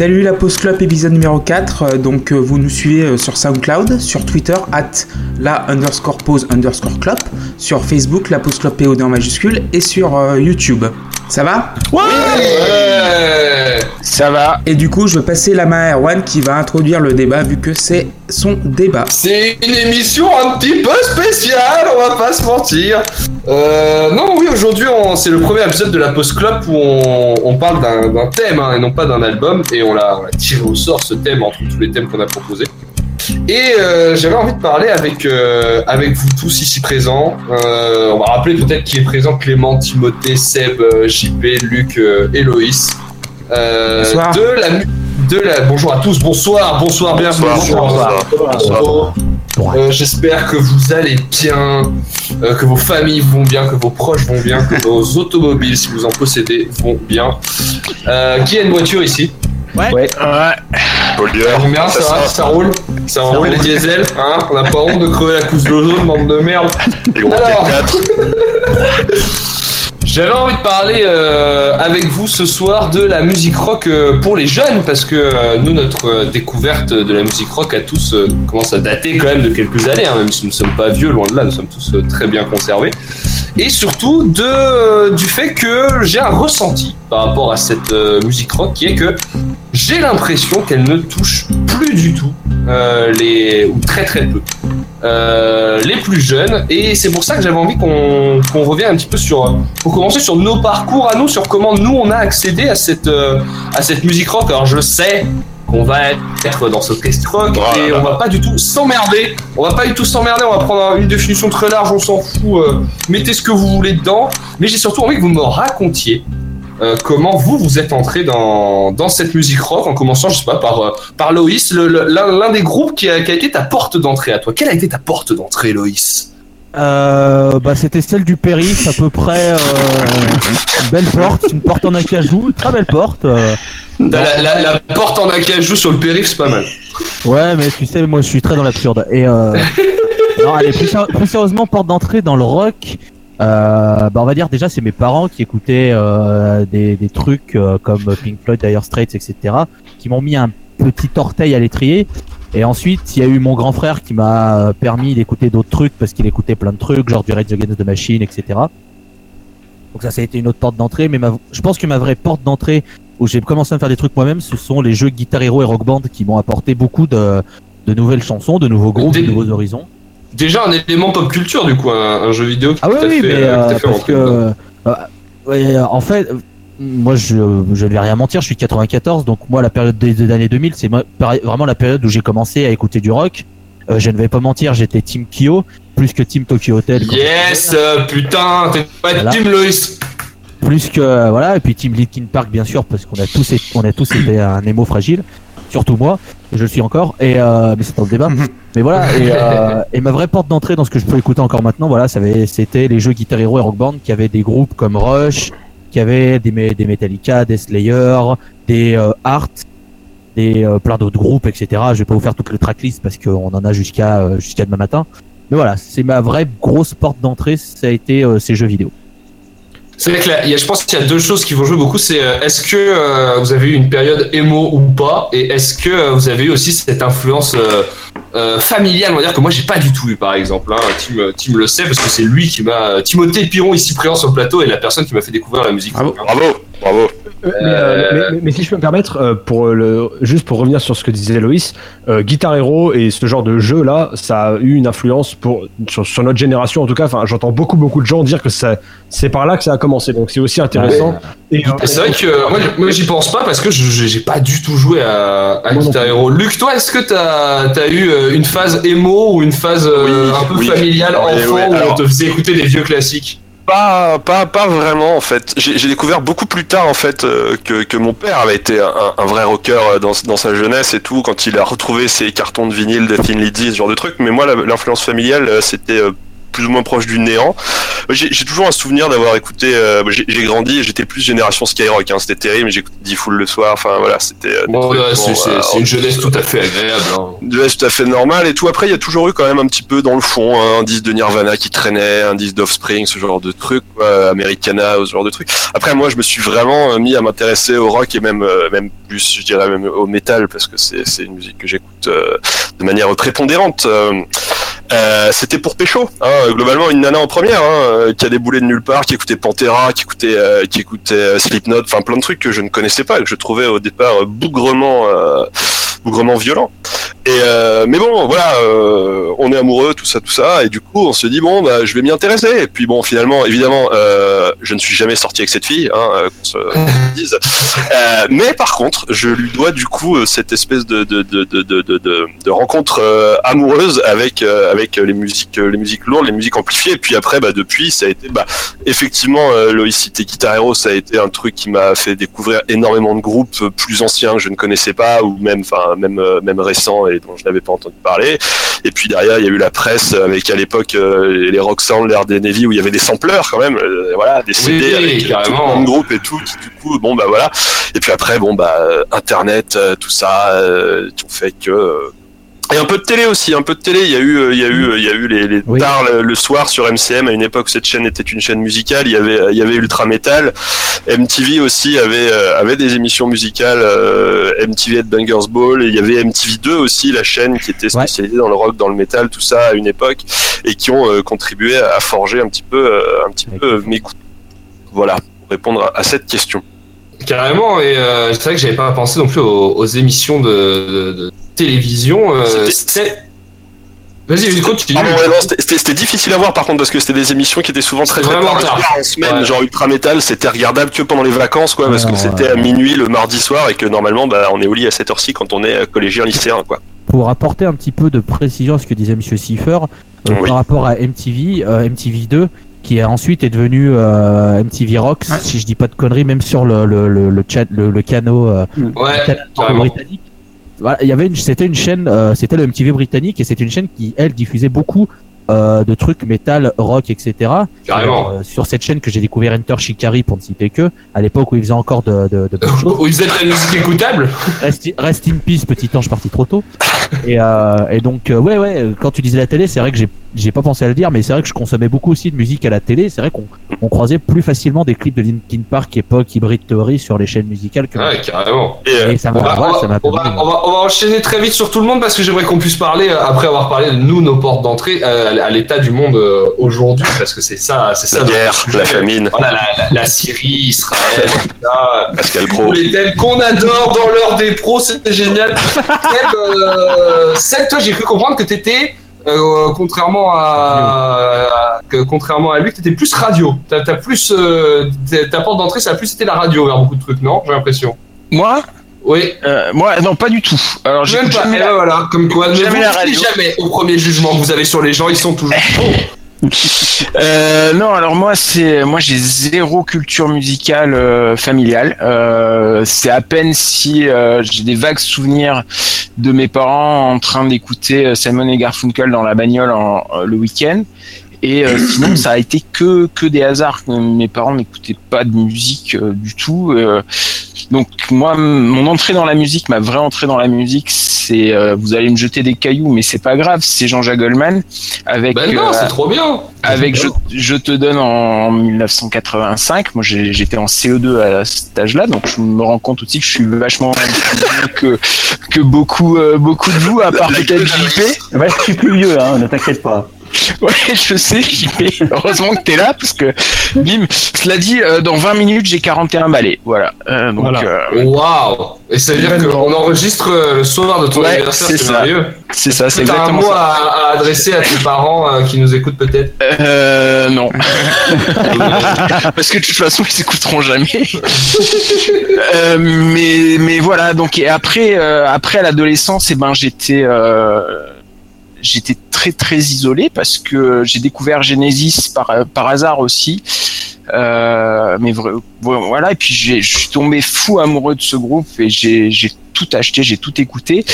Salut la Post Club épisode numéro 4. Euh, donc euh, vous nous suivez euh, sur SoundCloud, sur Twitter, at la underscore pause underscore club, sur Facebook, la Post Club POD en majuscule, et sur YouTube. Ça va Ouais, Ça va. Et du coup, je vais passer la main à Erwan qui va introduire le débat vu que c'est son débat. C'est une émission un petit peu spéciale, on va pas se mentir. Euh, non, oui, aujourd'hui, on- c'est le premier épisode de la Post Club où on, on parle d'un d'un thème hein, et non pas d'un album. Et on l'a on l'a tiré au sort ce thème entre tous les thèmes qu'on a proposés. Et euh, j'avais envie de parler avec, euh, avec vous tous ici présents. Euh, on va rappeler peut-être qui est présent Clément, Timothée, Seb, JP, Luc, euh, Héloïs. Euh, Bonsoir. De la, de la, bonjour à tous, bonsoir, bonsoir, bienvenue. Bonsoir, bonsoir. Euh, J'espère que vous allez bien, euh, que vos familles vont bien, que vos proches vont bien, que vos automobiles, si vous en possédez, vont bien. Euh, qui a une voiture ici? Ouais. Ça vont bien, ça, roule. Ça roule les diesels, hein. On n'a pas honte de crever la couche de l'ozone, bande de merde. Les gros Alors. T4. J'avais envie de parler euh, avec vous ce soir de la musique rock euh, pour les jeunes parce que euh, nous notre découverte de la musique rock à tous commence à dater quand même de quelques années, hein, même si nous ne sommes pas vieux, loin de là, nous sommes tous très bien conservés. Et surtout du fait que j'ai un ressenti par rapport à cette musique rock qui est que j'ai l'impression qu'elle ne touche plus du tout les ou très très peu euh, les plus jeunes. Et c'est pour ça que j'avais envie qu'on revienne un petit peu sur pour commencer sur nos parcours à nous sur comment nous on a accédé à cette euh, à cette musique rock. Alors je sais qu'on va être dans ce test rock Oh et on va pas du tout s'emmerder. On va pas du tout s'emmerder. On va prendre une définition très large. On s'en fout euh, mettez ce que vous voulez dedans. Mais j'ai surtout envie que vous me racontiez euh, comment vous vous êtes entré dans, dans cette musique rock en commençant je sais pas par euh, par Loïs l'un des groupes qui a, qui a été ta porte d'entrée à toi quelle a été ta porte d'entrée Loïs? Euh, bah, c'était celle du périph, à peu près. Une belle porte, une porte en acajou, une très belle porte. la, la- la porte en acajou sur le périph c'est pas mal ouais, mais tu sais, moi je suis très dans l'absurde. Et non, allez, plus sérieusement, porte d'entrée dans le rock. Euh, bah, on va dire déjà, c'est mes parents qui écoutaient euh, des, des trucs euh, comme Pink Floyd, Dire Straits, etc., qui m'ont mis un petit orteil à l'étrier. Et ensuite, il y a eu mon grand frère qui m'a permis d'écouter d'autres trucs parce qu'il écoutait plein de trucs, genre du Rage Against the Machine, etc. Donc ça, ça a été une autre porte d'entrée. Mais ma- je pense que ma vraie porte d'entrée où j'ai commencé à me faire des trucs moi-même, ce sont les jeux Guitar Hero et Rock Band qui m'ont apporté beaucoup de, de nouvelles chansons, de nouveaux groupes, de nouveaux horizons. Déjà un élément pop culture du coup un, un jeu vidéo qui Ah oui, fait, mais euh, euh, fait parce que euh, ouais, en fait, moi je je ne vais rien mentir, je suis de 94, donc moi la période des, des années 2000, c'est vraiment la période où j'ai commencé à écouter du rock. Euh, je ne vais pas mentir, j'étais Team Kyo plus que Team Tokyo Hotel. yes putain t'es pas Voilà. Team Loïs plus que voilà et puis Team Linkin Park bien sûr parce qu'on a tous on a tous été un émo fragile surtout moi et je le suis encore. Et euh, mais c'est dans le débat. Mais voilà et, euh, et ma vraie porte d'entrée dans ce que je peux écouter encore maintenant voilà c'était les jeux Guitar Hero et Rock Band qui avaient des groupes comme Rush qui avaient des, Me- des Metallica des Slayer des euh, Heart des euh, plein d'autres groupes etc je vais pas vous faire toute le tracklist parce qu'on en a jusqu'à euh, jusqu'à demain matin. Mais voilà c'est ma vraie grosse porte d'entrée ça a été euh, ces jeux vidéo C'est vrai que là, il y a, je pense qu'il y a deux choses qui vont jouer beaucoup. C'est euh, est-ce que euh, vous avez eu une période émo ou pas, et est-ce que euh, vous avez eu aussi cette influence euh, euh, familiale, on va dire que moi j'ai pas du tout eu par exemple. Hein. Tim, Tim le sait parce que c'est lui qui m'a Timothée Piron ici présent sur le plateau est la personne qui m'a fait découvrir la musique. Bravo. Bravo, bravo. Euh, mais, euh, mais- mais- mais si je peux me permettre, euh, pour le, juste pour revenir sur ce que disait Loïs, euh, Guitar Hero et ce genre de jeu là, ça a eu une influence pour sur, sur notre génération en tout cas. Enfin, j'entends beaucoup beaucoup de gens dire que c'est par là que ça a commencé. Donc c'est aussi intéressant. Euh, c'est vrai que euh, moi, moi j'y pense pas parce que j'ai pas du tout joué à, Guitar. Hero. Luc, toi, est-ce que t'as as eu une phase émo ou une phase euh, Oui, un peu oui. familiale Oui, enfant oui, où on te faisait écouter des vieux classiques? Pas, pas, vraiment en fait. J'ai découvert beaucoup plus tard en fait euh, que, mon père avait été un, vrai rocker euh, dans, sa jeunesse et tout quand il a retrouvé ses cartons de vinyle de Thin Lizzy, ce genre de truc. Mais moi, l'influence familiale, euh, c'était plus ou moins proche du néant. J'ai toujours un souvenir d'avoir écouté. euh, j'ai grandi j'étais plus génération Skyrock. Hein, c'était terrible. J'écoutais D-Fool le soir. Enfin voilà, c'était. euh, Bon, ouais, c'est euh, une jeunesse tout à fait agréable. hein. Ouais, c'est tout à fait normal et tout. Après, il y a toujours eu quand même un petit peu dans le fond hein, un disque de Nirvana qui traînait, un disque d'Offspring, ce genre de truc, quoi, Americana, ce genre de truc. Après, moi, je me suis vraiment euh, mis à m'intéresser au rock et même, euh, même plus, je dirais même au métal parce que c'est c'est une musique que j'écoute euh, de manière prépondérante. Euh, c'était pour Pécho, hein, globalement une nana en première, hein, euh, qui a déboulé de nulle part, qui écoutait Pantera, qui écoutait, euh, qui écoutait euh, Slipknot, enfin plein de trucs que je ne connaissais pas que je trouvais au départ bougrement, euh, bougrement violent. Et euh, mais bon, voilà, euh, on est amoureux, tout ça, tout ça, et du coup, on se dit bon, bah, je vais m'y intéresser. Et puis bon, finalement, évidemment, euh, je ne suis jamais sorti avec cette fille, hein, qu'on se dise. Euh, mais par contre, je lui dois du coup cette espèce de de de de de, de, rencontre euh, amoureuse avec euh, avec les musiques euh, les musiques lourdes, les musiques amplifiées. Et puis après, bah depuis, ça a été bah effectivement, euh, Loïs cité Guitar Hero, ça a été un truc qui m'a fait découvrir énormément de groupes euh, plus anciens que je ne connaissais pas ou même enfin même euh, même récents et dont je n'avais pas entendu parler. Et puis derrière, il y a eu la presse avec à l'époque euh, les rock sound, l'air des Navy où il y avait des sampleurs quand même, euh, voilà, des CD oui, avec euh, tout le groupe et tout qui du coup bon bah voilà. Et puis après bon bah euh, internet, euh, tout ça euh, qui ont fait que euh, et un peu de télé aussi, un peu de télé. Il y a eu, euh, il y a eu, il y a eu les, les Oui. tard le, le soir sur MCM à une époque où cette chaîne était une chaîne musicale. Il y avait, il y avait Ultra Metal. MTV aussi avait, euh, avait des émissions musicales. euh, MTV Headbangers Ball. Et il y avait MTV2 aussi, la chaîne qui était spécialisée dans le rock, dans le métal, tout ça à une époque, et qui ont euh, contribué à, forger un petit peu, euh, un petit peu mes goûts. Voilà, pour répondre à, à cette question. Carrément, et euh, c'est vrai que j'avais pas pensé non plus aux, aux émissions de, de- de télévision. euh. Vas-y, continue. Ah c'était- difficile à voir par contre parce que c'était des émissions qui étaient souvent très très tard, en semaine, Ouais. genre Ultra Metal, c'était regardable que pendant les vacances quoi, parce Ouais, que c'était à minuit le mardi soir et que normalement bah, on est au lit à cette heure-ci quand on est euh, collégien lycéen quoi. Pour apporter un petit peu de précision à ce que disait Monsieur Siffer, euh, Oui. par rapport à MTV, euh, MTV2, qui a ensuite est devenu euh, MTV Rocks, Ouais. si je dis pas de conneries, même sur le le le, le, chat, le, le canot euh, britannique. Voilà, il y avait une, c'était une chaîne, euh, c'était le MTV britannique et c'était une chaîne qui elle diffusait beaucoup euh, de trucs métal, rock, etc. Carrément. Euh, sur cette chaîne que j'ai découvert Enter Shikari pour ne citer que, à l'époque où ils faisaient encore de, de, de bonnes choses. Où ils faisaient de la musique écoutable Rest, rest in peace, petit ange parti trop tôt. Et, euh, et donc, ouais, ouais, quand tu disais la télé, c'est vrai que j'ai, j'ai pas pensé à le dire, mais c'est vrai que je consommais beaucoup aussi de musique à la télé. C'est vrai qu'on on croisait plus facilement des clips de Linkin Park époque Hybrid Theory sur les chaînes musicales que. Ouais, carrément. Et, Et ça On m'a, va, voilà, on, ça va, m'a on, va, permis- on va- on va enchaîner très vite sur tout le monde parce que j'aimerais qu'on puisse parler, euh, après avoir parlé de nous, nos portes d'entrée, euh, à l'état du monde euh, aujourd'hui, parce que c'est ça, c'est ça. la guerre, la famine, Voilà, la, la- la Syrie, Israël. Pascal Pro. les thèmes qu'on adore dans l'heure des pros, c'était génial. Seb, euh, toi, j'ai cru comprendre que t'étais, euh, contrairement à, que, contrairement à lui, que t'étais plus radio. T'as, t'as plus, euh, ta- porte d'entrée, ça a plus été la radio vers beaucoup de trucs, non J'ai l'impression. Moi? Oui. euh, Moi, non, pas du tout. Alors, pas. jamais la- ben voilà, comme quoi, Jamais vous la radio. jamais au premier jugement que vous avez sur les gens, ils sont toujours. Euh, non, alors moi c'est moi j'ai zéro culture musicale euh, familiale. Euh, c'est à peine si j'ai des vagues souvenirs de mes parents en train d'écouter Simon et Garfunkel dans la bagnole en, le week-end. Et euh, sinon, ça a été que que des hasards. Mes parents n'écoutaient pas de musique euh, du tout. euh, donc moi, mon entrée dans la musique, ma vraie entrée dans la musique, c'est euh, vous allez me jeter des cailloux, mais c'est pas grave. C'est Jean-Jacques Goldman avec Ben non, euh, c'est trop bien. avec je, je te donne en 1985. Moi, j'étais en CE2 à cet âge-là, donc je me rends compte aussi que je suis vachement plus vieux que que beaucoup euh, beaucoup de vous, à part peut-être JP. Ouais, je suis plus vieux, hein, ne t'inquiète pas. Ouais, je sais, JP. Heureusement que t'es là, parce que bim. Cela dit, euh, dans 20 minutes, j'ai 41 balais. Voilà. Euh, donc Voilà. euh, Waouh Et ça veut dire qu'on enregistre le soir de ton Ouais, anniversaire, c'est c'est ça. merveilleux. c'est ça, c'est T'as un exactement mot ça. à, à adresser à tes parents euh, qui nous écoutent peut-être? Euh, non. Parce que de toute façon, ils écouteront jamais. Euh, mais mais voilà. Donc et après euh, après à l'adolescence, et ben j'étais euh, j'étais très très isolé parce que j'ai découvert Genesis par par hasard aussi. Euh, mais voilà et puis j'ai- je suis tombé fou amoureux de ce groupe et j'ai tout acheté, j'ai tout écouté.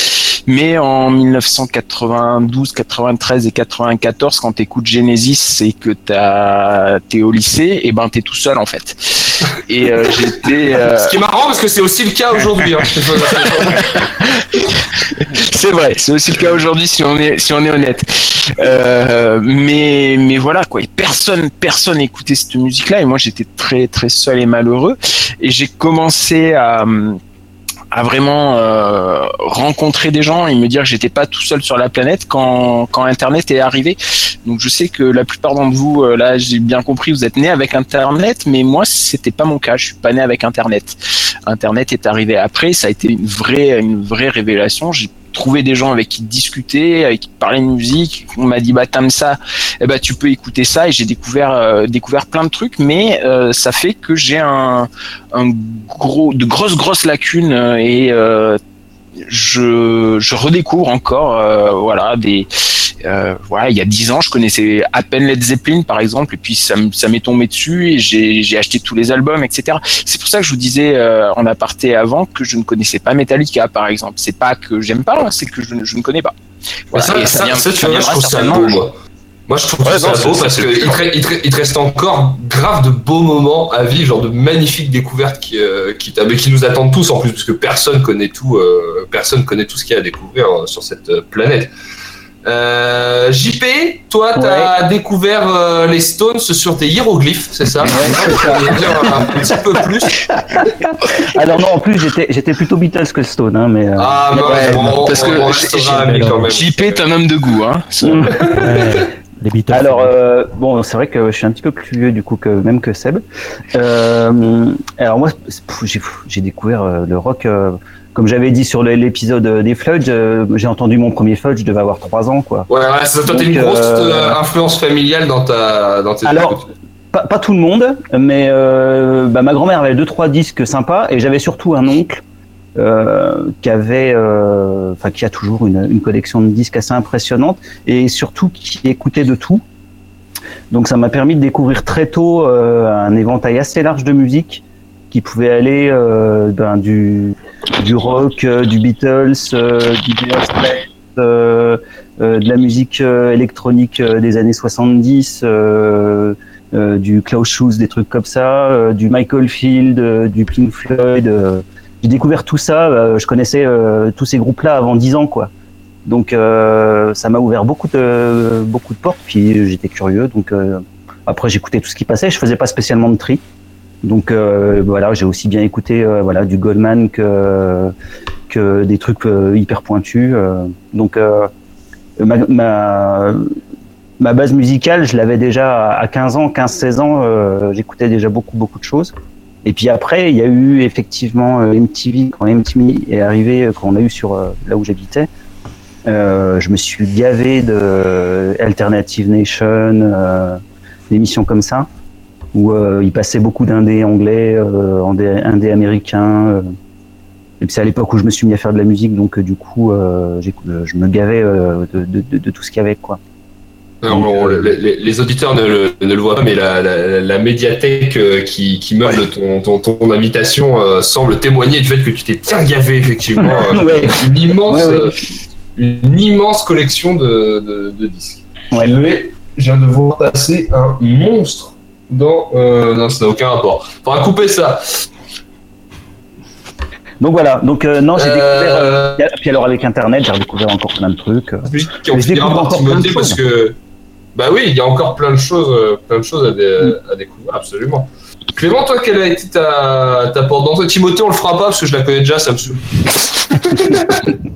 Mais en 1992, 93 et 94, quand t'écoutes Genesis et que t'es au lycée, et ben t'es tout seul en fait. Et euh, j'étais. euh, Ce qui est marrant parce que c'est aussi le cas aujourd'hui. Hein. c'est vrai, c'est aussi le cas aujourd'hui si on est si on est honnête. Euh, mais mais voilà quoi, personne personne écoutait cette musique là et moi j'étais très très seul et malheureux et j'ai commencé à à vraiment euh, rencontrer des gens et me dire que j'étais pas tout seul sur la planète quand quand internet est arrivé. Donc je sais que la plupart d'entre vous euh, là, j'ai bien compris, vous êtes nés avec internet mais moi c'était pas mon cas, je suis pas né avec internet. Internet est arrivé après, ça a été une vraie une vraie révélation. Trouvé des gens avec qui discuter, avec qui parler de musique. On m'a dit bah t'aimes ça, eh ben tu peux écouter ça. Et j'ai découvert euh, plein de trucs, mais euh, ça fait que j'ai gros de grosses grosses lacunes euh, et je je redécouvre encore euh, voilà des euh, voilà, il y a dix ans, je connaissais à peine Led Zeppelin, par exemple, et puis ça, ça m'est tombé dessus et j'ai j'ai acheté tous les albums, etc. C'est pour ça que je vous disais euh, en aparté avant que je ne connaissais pas Metallica, par exemple. C'est pas que j'aime pas, c'est que je, ne- je ne connais pas. Voilà, ça, et ça, vient- ça, tu ça vois, je trouve ça beau, moi. Moi, je trouve Ouais, ça non, beau parce qu'il te, reste encore grave de beaux moments à vivre, genre de magnifiques découvertes qui, euh, qui, mais qui nous attendent tous en plus, parce que personne connaît tout, euh, personne connaît tout ce qu'il y a à découvrir euh, sur cette planète. Euh, JP, toi, t'as découvert euh, les Stones sur des hiéroglyphes, c'est ça? Ouais, ça. Tu un petit peu plus. Alors non, en plus j'étais plutôt Beatles que Stone, hein, mais. euh, Ah, bah, Ouais, on, parce on- que on. JP est un homme de goût, hein. Ouais, les Beatles. Alors euh, bon, c'est vrai que je suis un petit peu plus vieux du coup que même que Seb. Euh, alors moi, j'ai découvert euh, le rock. euh, comme j'avais dit sur l'épisode des Floods, euh, j'ai entendu mon premier Flood, je devais avoir trois ans quoi. Ouais, ouais, c'est toi, t'as une Donc, grosse influence familiale dans ta, dans tes Alors, pas, pas tout le monde, mais euh, bah, ma grand-mère avait deux trois disques sympas et j'avais surtout un oncle euh, qui avait, euh, enfin qui a toujours une, collection de disques assez impressionnante et surtout qui écoutait de tout. Donc ça m'a permis de découvrir très tôt euh, un éventail assez large de musique qui pouvait aller ben, du, rock, du Beatles, du Straits, euh, de la musique électronique des années 70, euh, euh, du Klaus Schulze, des trucs comme ça, du Michael Field, du Pink Floyd. J'ai découvert tout ça. euh, je connaissais euh, tous ces groupes-là avant 10 ans, quoi. Donc euh, ça m'a ouvert beaucoup de beaucoup de portes. Puis j'étais curieux, donc après j'écoutais tout ce qui passait. Je faisais pas spécialement de tri. Donc voilà, j'ai aussi bien écouté voilà du Goldman que que des trucs hyper pointus. donc ma, ma base musicale, je l'avais déjà à 15 ans, 15-16 ans, j'écoutais déjà beaucoup beaucoup de choses. Et puis après, il y a eu effectivement euh, MTV quand MTV est arrivé, euh, quand on a eu sur euh, là où j'habitais. Je me suis gavé de Alternative Nation, euh, d'émissions comme ça, où euh, il passait beaucoup d'indés anglais, indés, américains. et puis c'est à l'époque où je me suis mis à faire de la musique, donc du coup, je me gavais de, de tout ce qu'il y avait, quoi. Alors, bon, les, auditeurs ne le, ne le voient pas, mais la, la, la médiathèque euh, qui, qui meuble ton, ton, ton invitation euh, semble témoigner du fait que tu t'es bien gavé, effectivement. euh, Ouais. une, immense, Ouais, euh, une immense collection de, de, de disques. Ouais. Mais je viens de voir passer un monstre dans. Euh, non, ça n'a aucun rapport. Faudra couper ça. Donc voilà, donc euh, non, j'ai Euh, découvert. euh, puis alors avec Internet, j'ai redécouvert encore plein de trucs. euh. Puis on je découvre encore plein de parce choses. que bah oui, il y a encore plein de choses, euh, plein de choses à, dé- à découvrir, absolument. Clément, toi, quelle a été ta, ta porte d'entrée Timothée, on le fera pas parce que je la connais déjà, ça me saoule.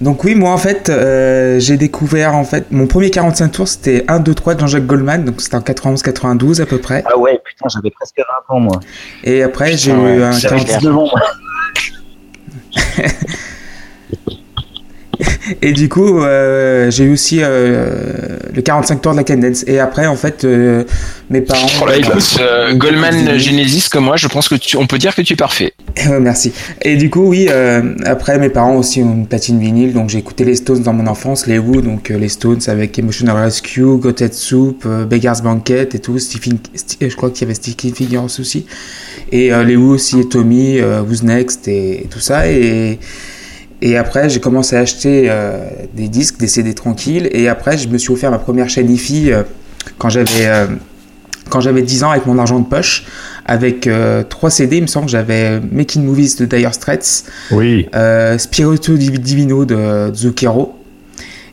Donc oui, moi en fait, euh, j'ai découvert en fait mon premier 45 tours, c'était 1 2 3 de Jean-Jacques Goldman, donc c'était en 91 92 à peu près. Ah ouais, putain, j'avais presque 20 ans moi. Et après, j'ai eu un J'avais 46 19 ans. Et du coup, euh, j'ai eu aussi euh, le 45 tours de la Cadence. Et après, en fait, euh, mes parents. Oh là, écoute, euh, Goldman Genesis comme moi, je pense que tu, on peut dire que tu es parfait. Merci. Et du coup, oui, euh, après, mes parents aussi ont une platine vinyle, donc j'ai écouté les Stones dans mon enfance, les Who, donc euh, les Stones avec Emotional Rescue, Gothead Soup, Beggar's Banquet et tout, Stephen, je crois qu'il y avait Sticky Figures aussi, et euh, les Who aussi, et Tommy, euh, Who's Next et, et tout ça, et, et après, j'ai commencé à acheter euh, des disques, des CD tranquilles, et après, je me suis offert ma première chaîne IFI euh, quand j'avais euh, quand j'avais 10 ans avec mon argent de poche, avec euh, trois CD, il me semble que j'avais Making Movies de Dire Straits, Oui. euh, Spirito Div- Divino de Zucchero,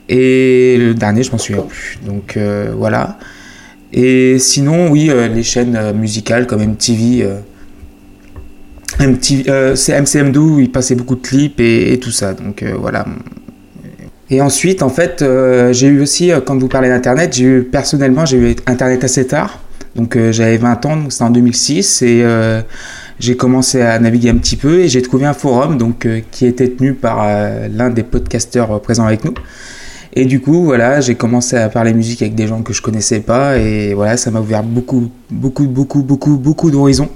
et le dernier, je m'en souviens plus. Donc euh, voilà. Et sinon, oui, euh, les chaînes euh, musicales comme MTV, euh, c'est MCM2 où il passait beaucoup de clips et, tout ça. Donc euh, voilà. Et ensuite, en fait, euh, j'ai eu aussi, quand vous parlez d'Internet, personnellement, j'ai eu Internet assez tard. Donc j'avais 20 ans, donc c'était en 2006 et j'ai commencé à naviguer un petit peu et j'ai trouvé un forum donc qui était tenu par l'un des podcasteurs présents avec nous. Et du coup, voilà, j'ai commencé à parler musique avec des gens que je connaissais pas et voilà, ça m'a ouvert beaucoup, beaucoup, beaucoup, beaucoup, beaucoup d'horizons.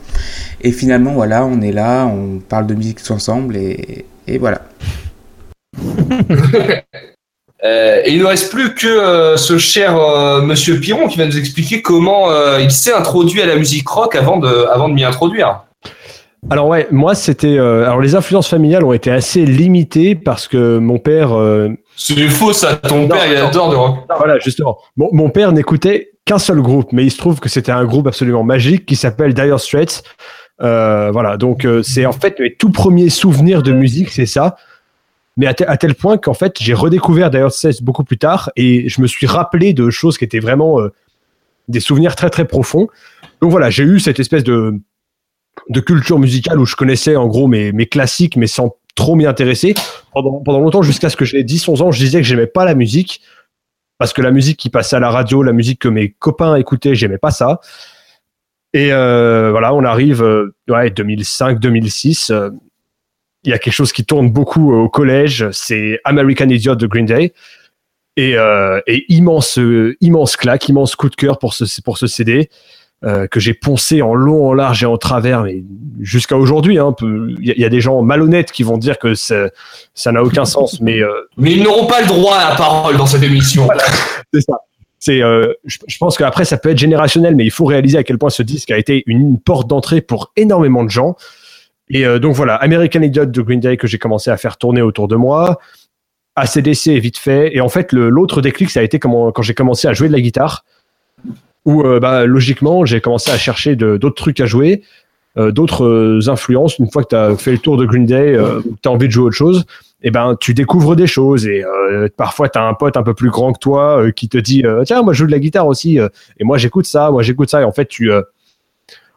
Et finalement, voilà, on est là, on parle de musique tous ensemble et, et voilà. Euh, et il ne reste plus que euh, ce cher euh, Monsieur Piron qui va nous expliquer comment euh, il s'est introduit à la musique rock avant de, avant de m'y introduire. Alors ouais, moi c'était. euh, alors les influences familiales ont été assez limitées parce que mon père. euh, C'est faux ça, ton Non, père il adore de rock. voilà, justement. Mon, mon père n'écoutait qu'un seul groupe, mais il se trouve que c'était un groupe absolument magique qui s'appelle Dire Straits. Euh, voilà, donc euh, c'est en fait mes tout premiers souvenirs de musique, c'est ça. Mais à, tel- à tel point qu'en fait j'ai redécouvert Dire Straits beaucoup plus tard et je me suis rappelé de choses qui étaient vraiment euh, des souvenirs très très profonds. Donc voilà, j'ai eu cette espèce de de culture musicale où je connaissais en gros mes, mes classiques, mais sans trop m'y intéresser. Pendant, pendant longtemps, jusqu'à ce que j'ai 10-11 ans, je disais que j'aimais pas la musique parce que la musique qui passait à la radio, la musique que mes copains écoutaient, j'aimais pas ça. Et euh, voilà, on arrive, euh, ouais, 2005-2006. euh, Il y a quelque chose qui tourne beaucoup euh, au collège, c'est American Idiot de Green Day. Et, euh, immense, euh, immense claque, immense coup de cœur pour ce, pour ce CD euh, que j'ai poncé en long, en large et en travers, mais jusqu'à aujourd'hui. hein, Il y, a- il y a des gens malhonnêtes qui vont dire que ça ça n'a aucun sens, mais euh, Mais ils n'auront pas le droit à la parole dans cette émission. c'est ça. C'est, euh, je, je pense qu'après ça peut être générationnel, mais il faut réaliser à quel point ce disque a été une, une porte d'entrée pour énormément de gens. Et donc voilà, American Idiot de Green Day que j'ai commencé à faire tourner autour de moi, ACDC vite fait. Et en fait, l'autre déclic, ça a été quand j'ai commencé à jouer de la guitare, où euh, bah, logiquement j'ai commencé à chercher d'autres trucs à jouer, euh, d'autres euh, influences. Une fois que tu as fait le tour de Green Day, tu as envie de jouer autre chose eh ben tu découvres des choses et parfois tu as un pote un peu plus grand que toi qui te dit tiens moi je joue de la guitare aussi et moi j'écoute ça moi j'écoute ça et en fait tu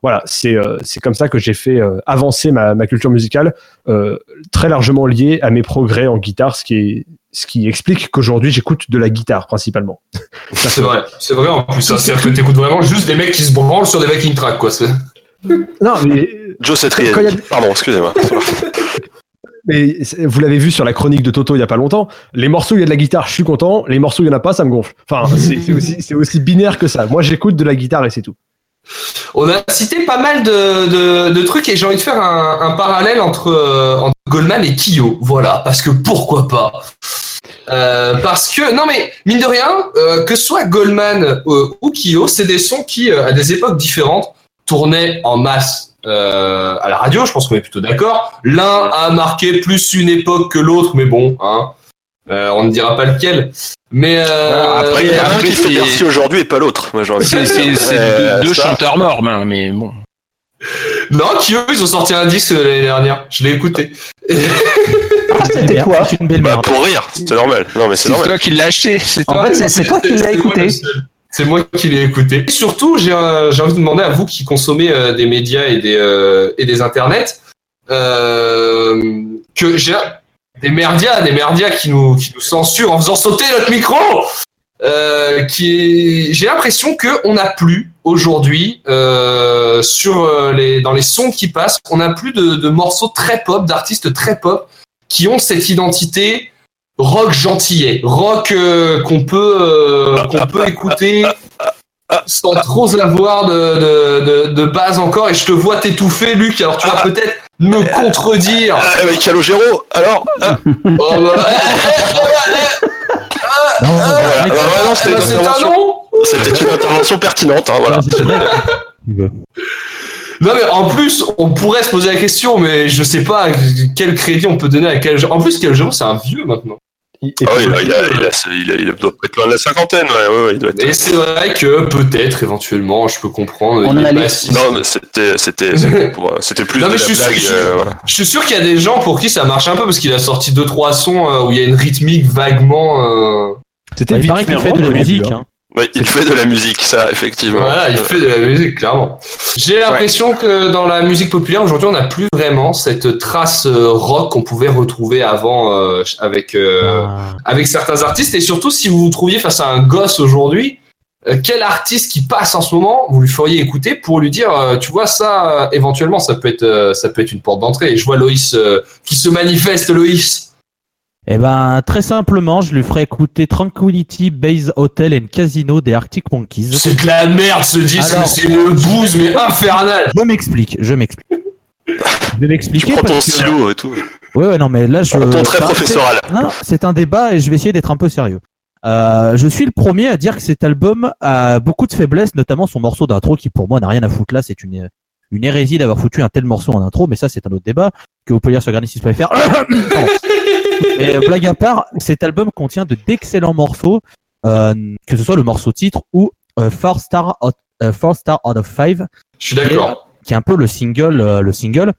voilà c'est euh, comme ça que j'ai fait avancer ma, ma culture musicale euh, très largement liée à mes progrès en guitare ce qui est ce qui explique qu'aujourd'hui j'écoute de la guitare principalement Ça, C'est vrai, c'est vrai en plus. hein. C'est-à-dire que t'écoutes vraiment juste des mecs qui se branlent sur des backing tracks quoi. Non mais Joe Satriani. A- Pardon, excusez-moi. Mais vous l'avez vu sur la chronique de Toto il y a pas longtemps. Les morceaux où il y a de la guitare, je suis content. Les morceaux où il y en a pas, ça me gonfle. Enfin, c'est aussi, binaire que ça. Moi, j'écoute de la guitare et c'est tout. On a cité pas mal de, de, de trucs et j'ai envie de faire un, un parallèle entre, euh, entre Goldman et Kyo. Voilà, parce que pourquoi pas? Euh, parce que non mais mine de rien, euh, que ce soit Goldman euh, ou Kyo, c'est des sons qui euh, à des époques différentes tournaient en masse euh, à la radio. Je pense qu'on est plutôt d'accord. L'un a marqué plus une époque que l'autre, mais bon, hein, euh, on ne dira pas lequel. Mais euh, Après, il y en a un après, qui fait c'est- merci aujourd'hui et pas l'autre. C'est dire. c'est- c'est deux, chanteurs morts, ben, mais bon. non, Kyo, ils ont sorti un disque l'année dernière. Je l'ai écouté. C'était toi. C'est une belle Bah, pour rire, c'est normal. Non, mais c'est C'est normal. toi qui l'as acheté, c'est En toi. fait, c'est- toi qui l'as écouté. C'est moi qui l'ai écouté. Et surtout, j'ai j'ai envie de demander à vous qui consommez euh, des médias et des, euh, et des internets, euh, que j'ai des merdias, des merdias qui nous, qui nous censurent en faisant sauter notre micro. Euh, qui j'ai l'impression que on n'a plus aujourd'hui euh, sur les dans les sons qui passent, on n'a plus de, de morceaux très pop, d'artistes très pop qui ont cette identité rock gentillet, rock euh, qu'on peut euh, qu'on peut écouter sans trop avoir de, de, de, de base encore. Et je te vois t'étouffer, Luc. Alors tu vas peut-être me contredire. Ah, avec Calogero, alors ah, Oh, bah, Ah, bah, bah, c'était une intervention pertinente, hein, voilà. Non, mais en plus, on pourrait se poser la question, mais je sais pas quel crédit on peut donner à quel En plus, quel c'est un vieux maintenant. Ah oui, il, a, il, a, il, a, il doit être loin de la cinquantaine, ouais, ouais, ouais, il doit être. Et c'est vrai que peut-être, éventuellement, je peux comprendre. On a pas les- si- Non, mais c'était, c'était, c'était, plus Non, de mais la je suis blague, sûr- euh, voilà. Je suis sûr qu'il y a des gens pour qui ça marche un peu parce qu'il a sorti deux trois sons euh, où il y a une rythmique vaguement. euh, C'était Il vite fait fait de la musique. hein. Ouais, il fait de la musique, ça, effectivement. Voilà, il fait de la musique clairement. J'ai l'impression que dans la musique populaire aujourd'hui, on n'a plus vraiment cette trace euh, rock qu'on pouvait retrouver avant euh, avec euh, Ah. avec certains artistes et surtout si vous vous trouviez face à un gosse aujourd'hui. euh, Quel artiste qui passe en ce moment vous lui feriez écouter pour lui dire euh, tu vois ça euh, éventuellement ça peut être euh, ça peut être une porte d'entrée et je vois Loïs euh, qui se manifeste Loïs Eh ben, très simplement, je lui ferai écouter Tranquility Base Hotel and Casino des Arctic Monkeys. c'est de la merde ce disque c'est une bouse mais infernale Je m'explique, je m'explique. Je vais Tu m'expliquer prends ton que... stylo et tout. Ouais, ouais, non, mais là, je... Ton très c'est un- professoral. Non, non, c'est un débat et je vais essayer d'être un peu sérieux. Euh, je suis le premier à dire que cet album a beaucoup de faiblesses, notamment son morceau d'intro qui pour moi n'a rien à foutre là. C'est une, une hérésie d'avoir foutu un tel morceau en intro, mais ça c'est un autre débat que vous pouvez lire sur Garnicis.fr. Mais euh, blague à part, cet album contient de d'excellents morceaux, euh, que ce soit le morceau titre ou euh, Four Star out, euh, Four Star out of Five, je suis d'accord qui est un peu le single, euh, le single.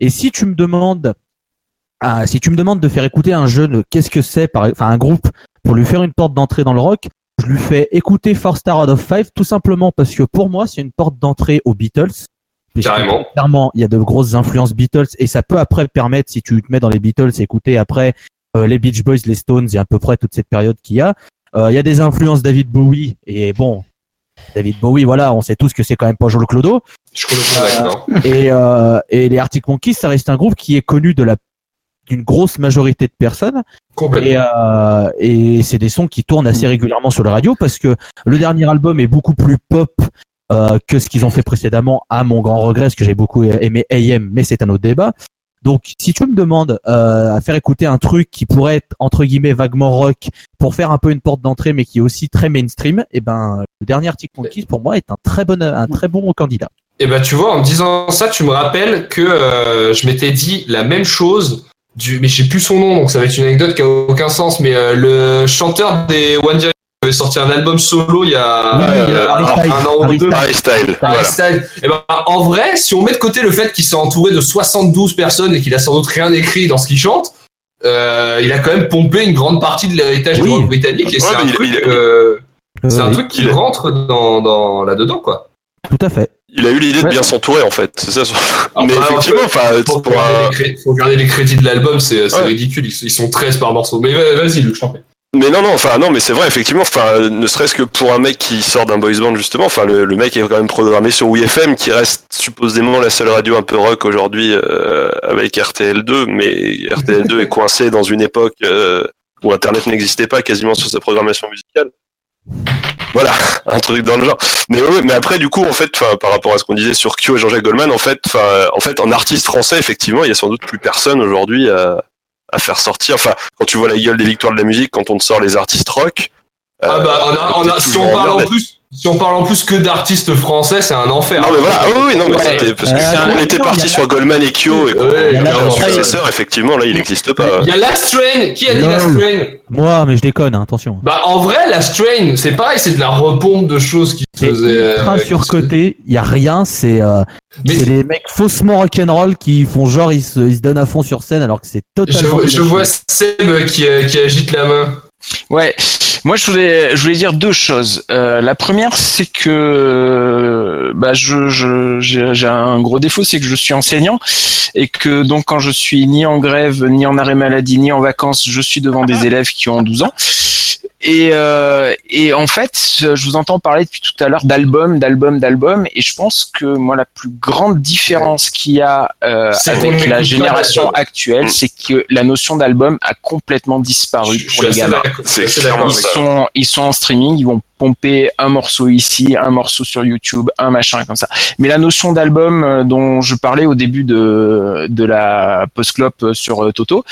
Et si tu me demandes, ah, si tu me demandes de faire écouter un jeune, qu'est-ce que c'est, par, enfin un groupe, pour lui faire une porte d'entrée dans le rock, je lui fais écouter Four Star Out of Five, tout simplement parce que pour moi, c'est une porte d'entrée aux Beatles. Carrément. Clairement, il y a de grosses influences Beatles et ça peut après permettre, si tu te mets dans les Beatles, écouter après euh, les Beach Boys, les Stones et à peu près toute cette période qu'il y a. Euh, Il y a des influences David Bowie et bon, David Bowie, voilà, on sait tous que c'est quand même pas Jean Clodo. je d'accord Et, euh, et les Arctic Monkeys, ça reste un groupe qui est connu de la d'une grosse majorité de personnes complètement et, euh, et c'est des sons qui tournent assez régulièrement sur la radio parce que le dernier album est beaucoup plus pop euh, que ce qu'ils ont fait précédemment à mon grand regret parce que j'ai beaucoup aimé AM mais c'est un autre débat donc si tu me demandes euh, à faire écouter un truc qui pourrait être entre guillemets vaguement rock pour faire un peu une porte d'entrée mais qui est aussi très mainstream et ben le dernier Arctic Monkeys pour moi est un très bon un très bon candidat Et ben tu vois, en me disant ça, tu me rappelles que euh, je m'étais dit la même chose du, mais j'ai plus son nom, donc ça va être une anecdote qui a aucun sens. Mais euh, le chanteur des One Direction avait sorti un album solo il y a, Oui, il y a euh, Harry un, an ou deux. Harry Style, Harry voilà. Styles. Et ben en vrai, si on met de côté le fait qu'il s'est entouré de 72 personnes et qu'il a sans doute rien écrit dans ce qu'il chante. Euh, il a quand même pompé une grande partie de l'héritage Oui. du rock britannique et Ouais, c'est un truc, il- euh, c'est un Euh, truc qui rentre dans, dans là-dedans quoi. tout à fait Il a eu l'idée de bien s'entourer en fait. C'est ça. son- Ah, mais bah, effectivement, enfin, pour regarder, un- les cré- faut regarder les crédits de l'album, c'est Ouais. ridicule. Ils, sont 13 par morceau. Mais va- vas-y, Luc, je t'en prie. Mais non, non, enfin non, mais c'est vrai, effectivement, enfin, ne serait-ce que pour un mec qui sort d'un boys band justement, enfin le, le mec est quand même programmé sur WFM, qui reste supposément la seule radio un peu rock aujourd'hui euh, avec RTL2, mais RTL2 est coincé dans une époque euh, où Internet n'existait pas quasiment sur sa programmation musicale. Voilà, un truc dans le genre. Mais ouais, mais après du coup, en fait, enfin, par rapport à ce qu'on disait sur Kyo et Jean-Jacques Goldman, en fait, en fait, en artiste français, effectivement, il y a sans doute plus personne aujourd'hui à, à faire sortir. Enfin, quand tu vois la gueule des victoires de la musique, quand on te sort les artistes rock. Ah euh, bah, on a, on a, si on parle en plus, si on parle en plus que d'artistes français, c'est un enfer. Non mais voilà, ah oui, oui, non mais Ouais. c'était parce que Euh, si on était parti a- sur Goldman et Kyo et qu'on successeur, effectivement là il n'existe pas. Il y a Last Train. Qui a dit Lol. Last Train? Moi mais je déconne hein, attention Bah, en vrai, Last Train, c'est pareil, c'est de la repompe de choses qui se faisaient. ultra euh, surcoté, il y a rien, c'est euh, Mais c'est des mecs faussement rock'n'roll qui font genre ils se, ils se donnent à fond sur scène alors que c'est je, totalement. je délirant. vois Seb qui, euh, qui agite la main. Ouais, moi je voulais, je voulais dire deux choses. Euh, la première, c'est que bah, je, je, j'ai, j'ai un gros défaut, c'est que je suis enseignant et que donc quand je suis ni en grève, ni en arrêt maladie, ni en vacances, je suis devant des élèves qui ont 12 ans. Et, euh, et en fait, je vous entends parler depuis tout à l'heure d'album, d'album, d'album, et je pense que moi la plus grande différence qu'il y a euh, avec la génération actuelle, c'est que la notion d'album a complètement disparu Je pour les gamins. Ils sont, ils sont en streaming, ils vont pomper un morceau ici, un morceau sur YouTube, un machin comme ça. Mais la notion d'album euh, dont je parlais au début de, de la post-clop sur euh, Toto,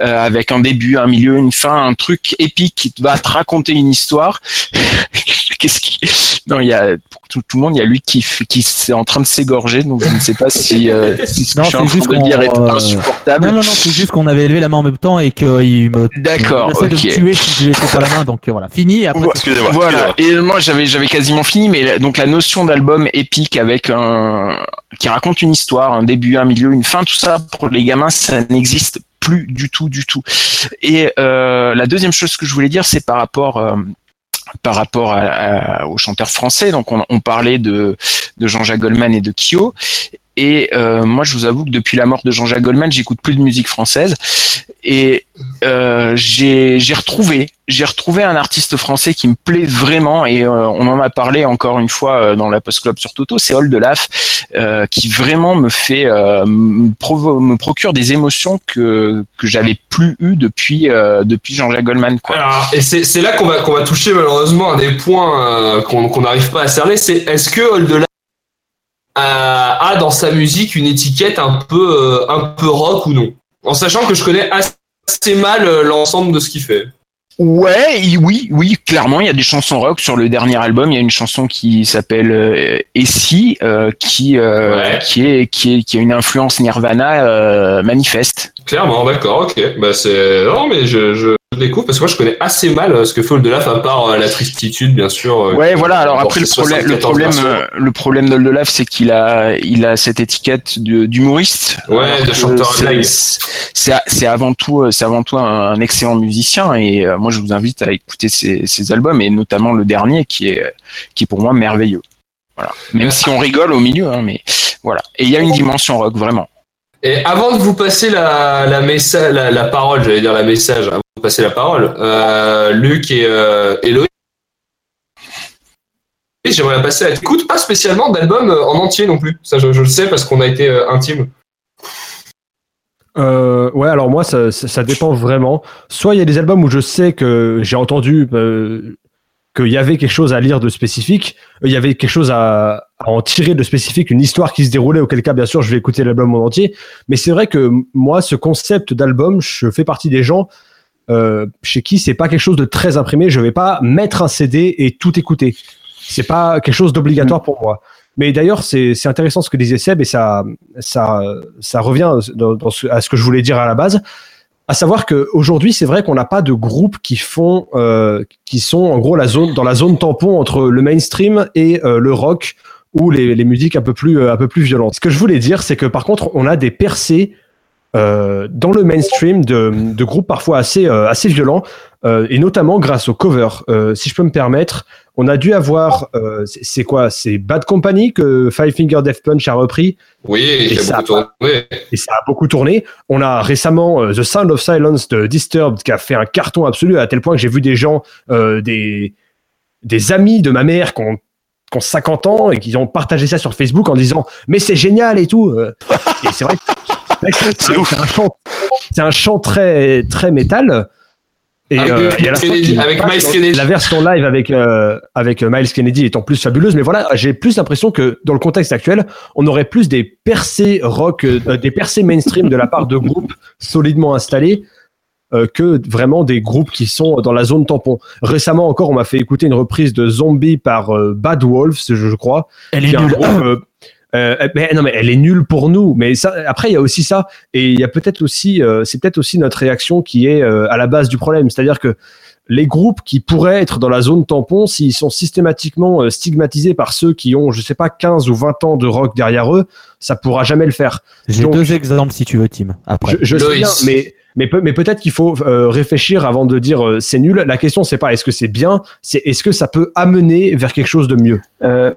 euh, avec un début, un milieu, une fin, un truc épique qui va te raconter une histoire. Qu'est-ce qui Non, il y a pour tout, tout le monde, il y a lui qui qui est en train de s'égorger, donc je ne sais pas si, euh, si ce que Non, je suis en c'est train juste de dire est qu'on, euh, insupportable. Non, non, non, c'est juste qu'on avait élevé la main en même temps et qu'il me. D'accord, il essaie de me ok. tuer si je laissais pas la main, donc euh, voilà, fini. Et après, Excusez-moi. Voilà. Et moi, j'avais, j'avais quasiment fini, mais donc la notion d'album épique avec un, qui raconte une histoire, un début, un milieu, une fin, tout ça, pour les gamins, ça n'existe plus du tout, du tout. Et euh, la deuxième chose que je voulais dire, c'est par rapport, euh, par rapport aux chanteurs français. Donc, on, on parlait de, de Jean-Jacques Goldman et de Kyo. Et euh, moi, je vous avoue que depuis la mort de Jean-Jacques Goldman, j'écoute plus de musique française. Et euh, j'ai retrouvé, j'ai retrouvé un artiste français qui me plaît vraiment. Et euh, on en a parlé encore une fois euh, dans la Post Club sur Toto. C'est Old Laf, euh, qui vraiment me fait, euh, me, me procure des émotions que que j'avais plus eues depuis depuis Jean-Jacques Goldman. Quoi. Alors, et c'est là qu'on va, qu'on va toucher malheureusement un des points qu'on qu'on n'arrive pas à cerner, c'est est-ce que Old a, a dans sa musique une étiquette un peu, euh, un peu rock ou non En sachant que je connais assez mal euh, l'ensemble de ce qu'il fait. Ouais, oui, oui, clairement, il y a des chansons rock sur le dernier album. Il y a une chanson qui s'appelle euh, Essie, euh, qui euh, Ouais. qui est qui est qui a une influence Nirvana manifeste. Clairement, d'accord, ok. Bah c'est non mais je, je découvre parce que moi je connais assez mal euh, ce que fait Old Laf à part euh, la tristitude bien sûr. euh, Ouais, voilà. Alors après le problème, le 74 problème, euh, le c'est qu'il a, il a cette étiquette d'humoriste. Ouais, de chanteur c'est- avant tout, c'est avant tout un, un excellent musicien et moi je vous invite à écouter ses, ses albums et notamment le dernier qui est, qui est pour moi merveilleux. Voilà. Même si on rigole au milieu, hein, mais voilà. Et il y a une dimension rock vraiment. Et avant de vous passer la, la, parole, j'allais dire la message, avant de vous passer la parole, euh, Luc et euh, j'aimerais la passer à écoute pas spécialement d'album euh, en entier non plus. Ça, je, le sais parce qu'on a été euh, intime. Euh, ouais, alors moi, ça, dépend vraiment. Soit il y a des albums où je sais que j'ai entendu qu'il y avait quelque chose à lire de spécifique, il y avait quelque chose à, en tirer de spécifique, une histoire qui se déroulait, auquel cas, bien sûr, je vais écouter l'album en entier. Mais c'est vrai que moi, ce concept d'album, je fais partie des gens euh, chez qui c'est pas quelque chose de très imprimé. Je vais pas mettre un CD et tout écouter. C'est pas quelque chose d'obligatoire pour moi. Mais d'ailleurs, c'est intéressant ce que disait Seb et ça, ça, ça revient à ce que je voulais dire à la base. À savoir qu'aujourd'hui, c'est vrai qu'on n'a pas de groupes qui font, euh, qui sont en gros la zone, dans la zone tampon entre le mainstream et euh, le rock ou les, musiques un peu plus, euh, un peu plus violentes. Ce que je voulais dire, c'est que par contre, on a des percées dans le mainstream de, de groupes parfois assez, euh, assez violents, euh, et notamment grâce au cover. Euh, si je peux me permettre, on a dû avoir, euh, c'est quoi C'est Bad Company que Five Finger Death Punch a repris, Oui, Et a ça beaucoup tourné. et ça a beaucoup tourné. On a récemment euh, The Sound of Silence de Disturbed qui a fait un carton absolu à tel point que j'ai vu des gens, euh, des, des amis de ma mère qui ont, qui ont 50 ans et qui ont partagé ça sur Facebook en disant mais c'est génial et tout. Euh, Et c'est vrai c'est ouf. c'est un chant, c'est un chant très très métal. Et, Avec, euh, et à la Kennedy- avec Miles Kennedy. la version live avec euh, avec Miles Kennedy est en plus fabuleuse, mais voilà, j'ai plus l'impression que dans le contexte actuel, on aurait plus des percées rock, euh, des percées mainstream de la part de groupes solidement installés euh, que vraiment des groupes qui sont dans la zone tampon. Récemment encore, on m'a fait écouter une reprise de Zombie par euh, Bad Wolves, je, je crois. Elle qui est nulle. Euh, euh, mais non, mais elle est nulle pour nous. Mais ça, après, il y a aussi ça, et il y a peut-être aussi, euh, c'est peut-être aussi notre réaction qui est euh, à la base du problème. C'est-à-dire que les groupes qui pourraient être dans la zone tampon, s'ils sont systématiquement euh, stigmatisés par ceux qui ont, je sais pas, 15 ou 20 ans de rock derrière eux, ça pourra jamais le faire. J'ai deux exemples si tu veux, Tim. Après. Je, je sais bien, mais mais, peut, mais peut-être qu'il faut euh, réfléchir avant de dire euh, c'est nul. La question c'est pas est-ce que c'est bien, c'est est-ce que ça peut amener vers quelque chose de mieux? Euh,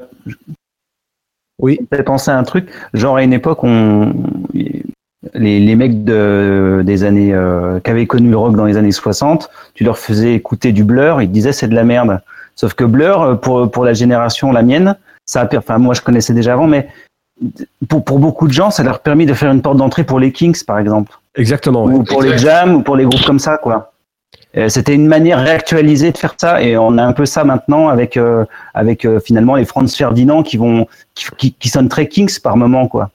Oui. J'ai pensé à un truc, genre à une époque, on, les, les mecs de, des années euh, qui avaient connu le rock dans les années 60, tu leur faisais écouter du Blur, ils te disaient c'est de la merde. Sauf que Blur, euh, pour, pour la génération, la mienne, ça a, per- enfin moi je connaissais déjà avant, mais pour, pour beaucoup de gens, ça leur a permis de faire une porte d'entrée pour les Kings, par exemple, Exactement. ouais. ou pour les jams, ou pour les groupes comme ça, quoi. Euh, C'était une manière réactualisée de faire ça, et on a un peu ça maintenant avec euh, avec euh, finalement les Franz Ferdinand qui vont qui, qui, qui sonnent très Kings par moment, quoi.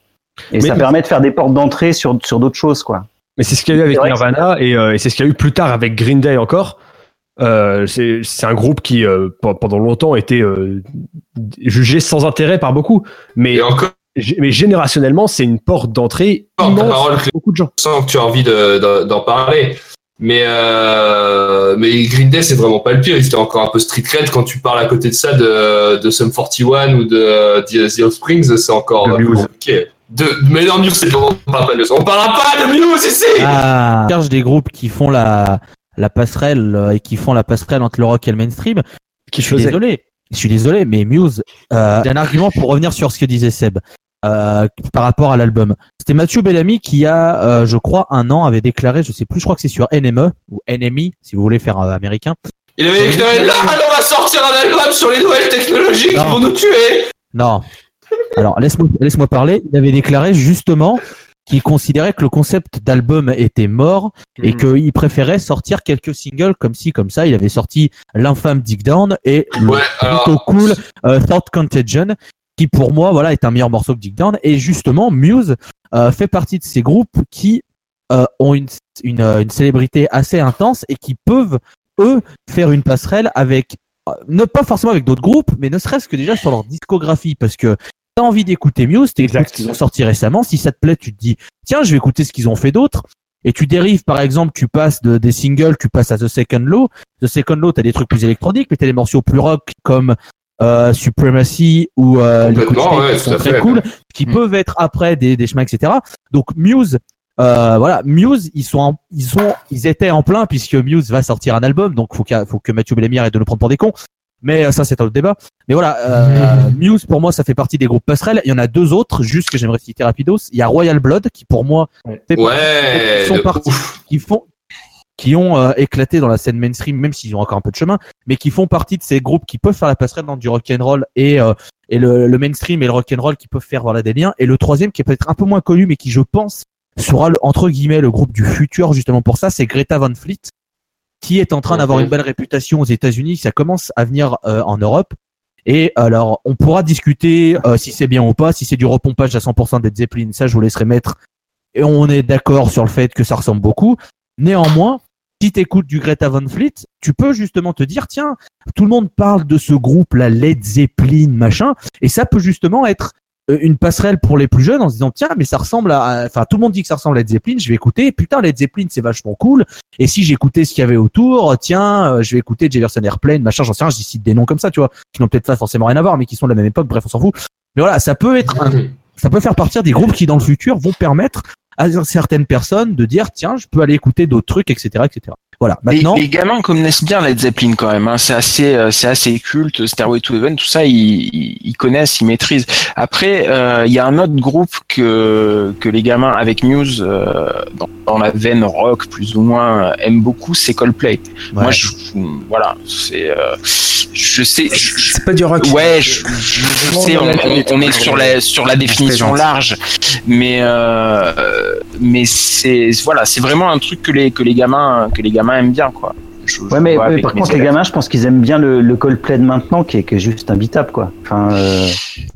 Et Mais- ça permet de faire des portes d'entrée sur sur d'autres choses, quoi. Mais c'est ce qu'il y a eu avec Nirvana et, euh, et c'est ce qu'il y a eu plus tard avec Green Day encore. Euh, c'est un groupe qui euh, pe- pendant longtemps était euh, jugé sans intérêt par beaucoup, mais, encore, mais générationnellement c'est une porte d'entrée immense parole, pour beaucoup de gens. je sens que tu as envie de- de- d'en parler. Mais, euh, mais Green Day, c'est vraiment pas le pire. Ils étaient encore un peu street cred quand tu parles à côté de ça de, de Sum 41 ou de The, The Offsprings, c'est encore De euh, Muse. compliqué. De, mais non, Muse, c'est pas, on parle pas de ça. On parlera pas de Muse ici! Ah, cherche des groupes qui font la, la passerelle euh, et qui font la passerelle entre le rock et le mainstream. Qui Je suis faisait. désolé. Je suis désolé, mais Muse, euh, un argument pour revenir sur ce que disait Seb euh, par rapport à l'album. C'était Mathieu Bellamy qui a, euh, je crois, un an avait déclaré, je sais plus, je crois que c'est sur NME ou NME si vous voulez faire euh, américain. Il avait déclaré là, on va sortir un album sur les nouvelles technologies qui Non. vont nous tuer! Non. Alors laisse-moi laisse-moi parler. Il avait déclaré justement qu'il considérait que le concept d'album était mort et Mhm. qu'il préférait sortir quelques singles comme ci comme ça. Il avait sorti l'infâme Dig Down et le Ouais, alors. plutôt cool euh, Thought Contagion qui pour moi voilà est un meilleur morceau que Dig Down. Et justement Muse euh, fait partie de ces groupes qui euh, ont une, une, euh, une célébrité assez intense et qui peuvent eux faire une passerelle avec euh, ne pas forcément avec d'autres groupes mais ne serait-ce que déjà sur leur discographie. Parce que t'as envie d'écouter Muse t'écoutes ce qu'ils ont sorti récemment. Si ça te plaît tu te dis tiens je vais écouter ce qu'ils ont fait d'autre. Et tu dérives par exemple tu passes de, des singles tu passes à The Second Law. The Second Law t'as des trucs plus électroniques mais t'as des morceaux plus rock comme euh, Supremacy ou euh, State ouais, qui sont très fait. cool qui Mm. peuvent être après des, des chemins etc donc Muse euh, voilà Muse ils sont en- ils sont ils étaient en plein puisque Muse va sortir un album donc faut qu'il faut que Mathieu Bellamy arrête de nous prendre pour des cons. Mais euh, ça c'est un autre débat. Mais voilà euh, Muse pour moi ça fait partie des groupes passerelles. Il y en a deux autres juste que j'aimerais citer rapidos. Il y a Royal Blood qui pour moi fait partie Ouais, Ils sont partis. qui font qui ont euh, éclaté dans la scène mainstream même s'ils ont encore un peu de chemin mais qui font partie de ces groupes qui peuvent faire la passerelle dans du rock and roll et euh, et le, le mainstream et le rock and roll qui peuvent faire voilà des liens et le troisième qui est peut-être un peu moins connu mais qui je pense sera le, entre guillemets le groupe du futur justement pour ça c'est Greta Van Fleet qui est en train d'avoir une belle réputation aux États-Unis. Ça commence à venir euh, en Europe. Et alors on pourra discuter euh, si c'est bien ou pas si c'est du repompage à 100% des Zeppelin ça je vous laisserai mettre. Et on est d'accord sur le fait que ça ressemble beaucoup. Néanmoins, si t'écoutes du Greta Van Fleet, tu peux justement te dire, tiens, tout le monde parle de ce groupe, la Led Zeppelin, machin, et ça peut justement être euh, une passerelle pour les plus jeunes en se disant, tiens, mais ça ressemble à, enfin, tout le monde dit que ça ressemble à Led Zeppelin, je vais écouter, putain, Led Zeppelin, c'est vachement cool, et si j'écoutais ce qu'il y avait autour, tiens, euh, je vais écouter Jefferson Airplane, machin, j'en sais rien, j'y cite des noms comme ça, tu vois, qui n'ont peut-être pas forcément rien à voir, mais qui sont de la même époque, bref, on s'en fout. Mais voilà, ça peut être ça peut faire partir des groupes qui dans le futur vont permettre à certaines personnes de dire tiens je peux aller écouter d'autres trucs etc etc voilà Les, maintenant les gamins connaissent bien Led Zeppelin quand même. Hein. C'est assez, euh, c'est assez culte. Stairway to Heaven, tout ça, ils, ils- connaissent, ils maîtrisent. Après, euh, il y a un autre groupe que que les gamins avec Muse euh, dans, dans la veine rock plus ou moins euh, aiment beaucoup, c'est Coldplay. Moi, je, voilà, c'est, euh, je sais, C'est pas du rock. Ouais, je, je- je sais, on, on- on est sur la sur la définition large, mais euh, mais c'est voilà, c'est vraiment un truc que les que les gamins que les gamins aiment bien quoi. Je- je Ouais, mais, par contre, les gamins, je pense qu'ils aiment bien le, le Coldplay de maintenant, qui est, qui est juste imbitable, quoi. Enfin, euh,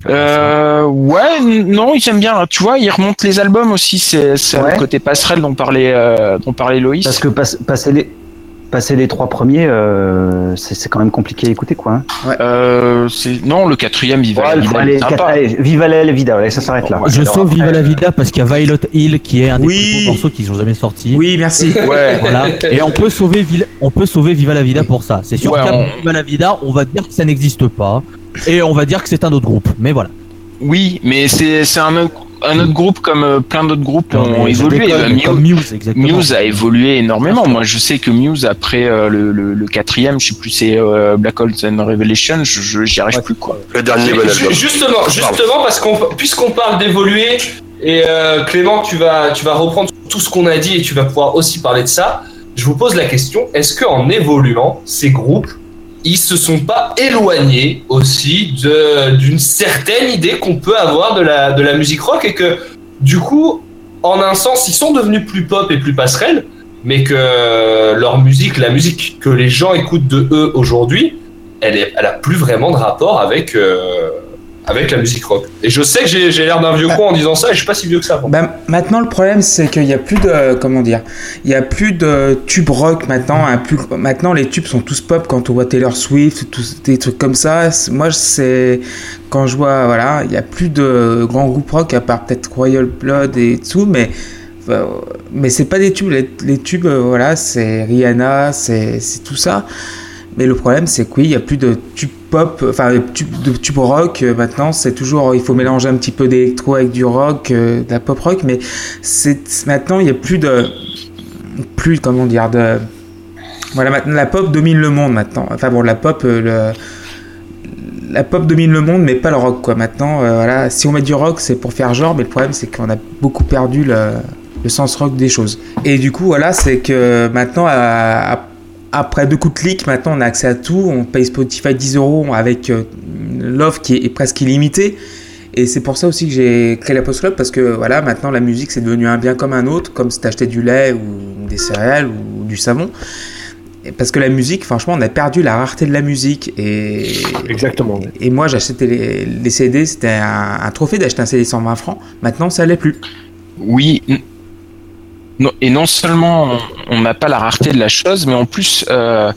Euh, ouais, non, ils aiment bien. Tu vois, ils remontent les albums aussi. C'est Ouais. le côté passerelle dont parlait euh, dont parlait Loïs. parce que passe- passer les passer les trois premiers, euh, c'est quand même compliqué à écouter, quoi. hein. Euh, non, le quatrième, il va. Ouais, allez, quatre- allez, Viva la vida, allez, ça s'arrête là. je sauve Viva la Vida parce qu'il y a Violet Hill qui est un des Oui. plus beaux morceaux qu'ils ont jamais sorti Oui, merci. Ouais. voilà et on peut sauver Vil- on peut sauver Viva la Vida pour ça c'est Ouais, Cap on- Viva la Vida on va dire que ça n'existe pas et on va dire que c'est un autre groupe mais voilà Oui, mais c'est c'est un autre un autre groupe comme euh, plein d'autres groupes ont évolué. déconne, Euh, Muse- comme Muse exactement Muse a évolué énormément. Moi, je sais que Muse après euh, le, le, le quatrième, je sais plus, c'est euh, Black Holes and Revelation. Je je- j'y arrive plus quoi. Le dernier bon Ju- album. Justement, justement, parce qu'on, puisqu'on parle d'évoluer Et euh, Clément, tu vas, tu vas reprendre tout ce qu'on a dit et tu vas pouvoir aussi parler de ça. Je vous pose la question est-ce qu'en évoluant, ces groupes, ils se sont pas éloignés aussi d'une certaine idée qu'on peut avoir de la, de la musique rock et que du coup, en un sens, ils sont devenus plus pop et plus passerelles, mais que leur musique, la musique que les gens écoutent de eux aujourd'hui, elle, est, elle plus vraiment de rapport avec, euh, avec la musique rock. Et je sais que j'ai l'air d'un vieux con en disant ça, et je suis pas si vieux que ça. Bah, maintenant, le problème, c'est qu'il n'y a plus de. Comment dire Il n'y a plus de tubes rock maintenant. hein, maintenant, les tubes sont tous pop quand on voit Taylor Swift, des trucs comme ça. Moi, c'est. Quand je vois. Voilà, il n'y a plus de grands groupes rock, à part peut-être Royal Blood et tout, mais. euh, Mais c'est pas des tubes. Les, tubes, euh, voilà, c'est Rihanna, c'est tout ça. Mais le problème, c'est que oui, il n'y a plus de tube pop, enfin de tube, rock. euh, Maintenant, c'est toujours, il faut mélanger un petit peu d'électro avec du rock, euh, de la pop rock. Mais c'est maintenant, il n'y a plus de, plus comment dire de, voilà, maintenant la pop domine le monde maintenant. Enfin bon, la pop, euh, la pop domine le monde, mais pas le rock quoi. Maintenant, voilà, si on met du rock, c'est pour faire genre, mais le problème, c'est qu'on a beaucoup perdu le, sens rock des choses. Et du coup, voilà, c'est que maintenant, à- après deux coups de clic, maintenant on a accès à tout. On paye Spotify 10 euros avec euh, l'offre qui est, presque illimitée. Et c'est pour ça aussi que j'ai créé la Post Club parce que voilà, maintenant la musique c'est devenu un bien comme un autre, comme si t'achetais du lait ou des céréales ou du savon. Et parce que la musique, franchement, on a perdu la rareté de la musique. Et, Exactement. et moi, j'achetais les, les CD, c'était un, un trophée d'acheter un CD 120 francs. Maintenant, ça l'est plus. Oui. Et non seulement on- n'a pas la rareté de la chose, mais en plus euh,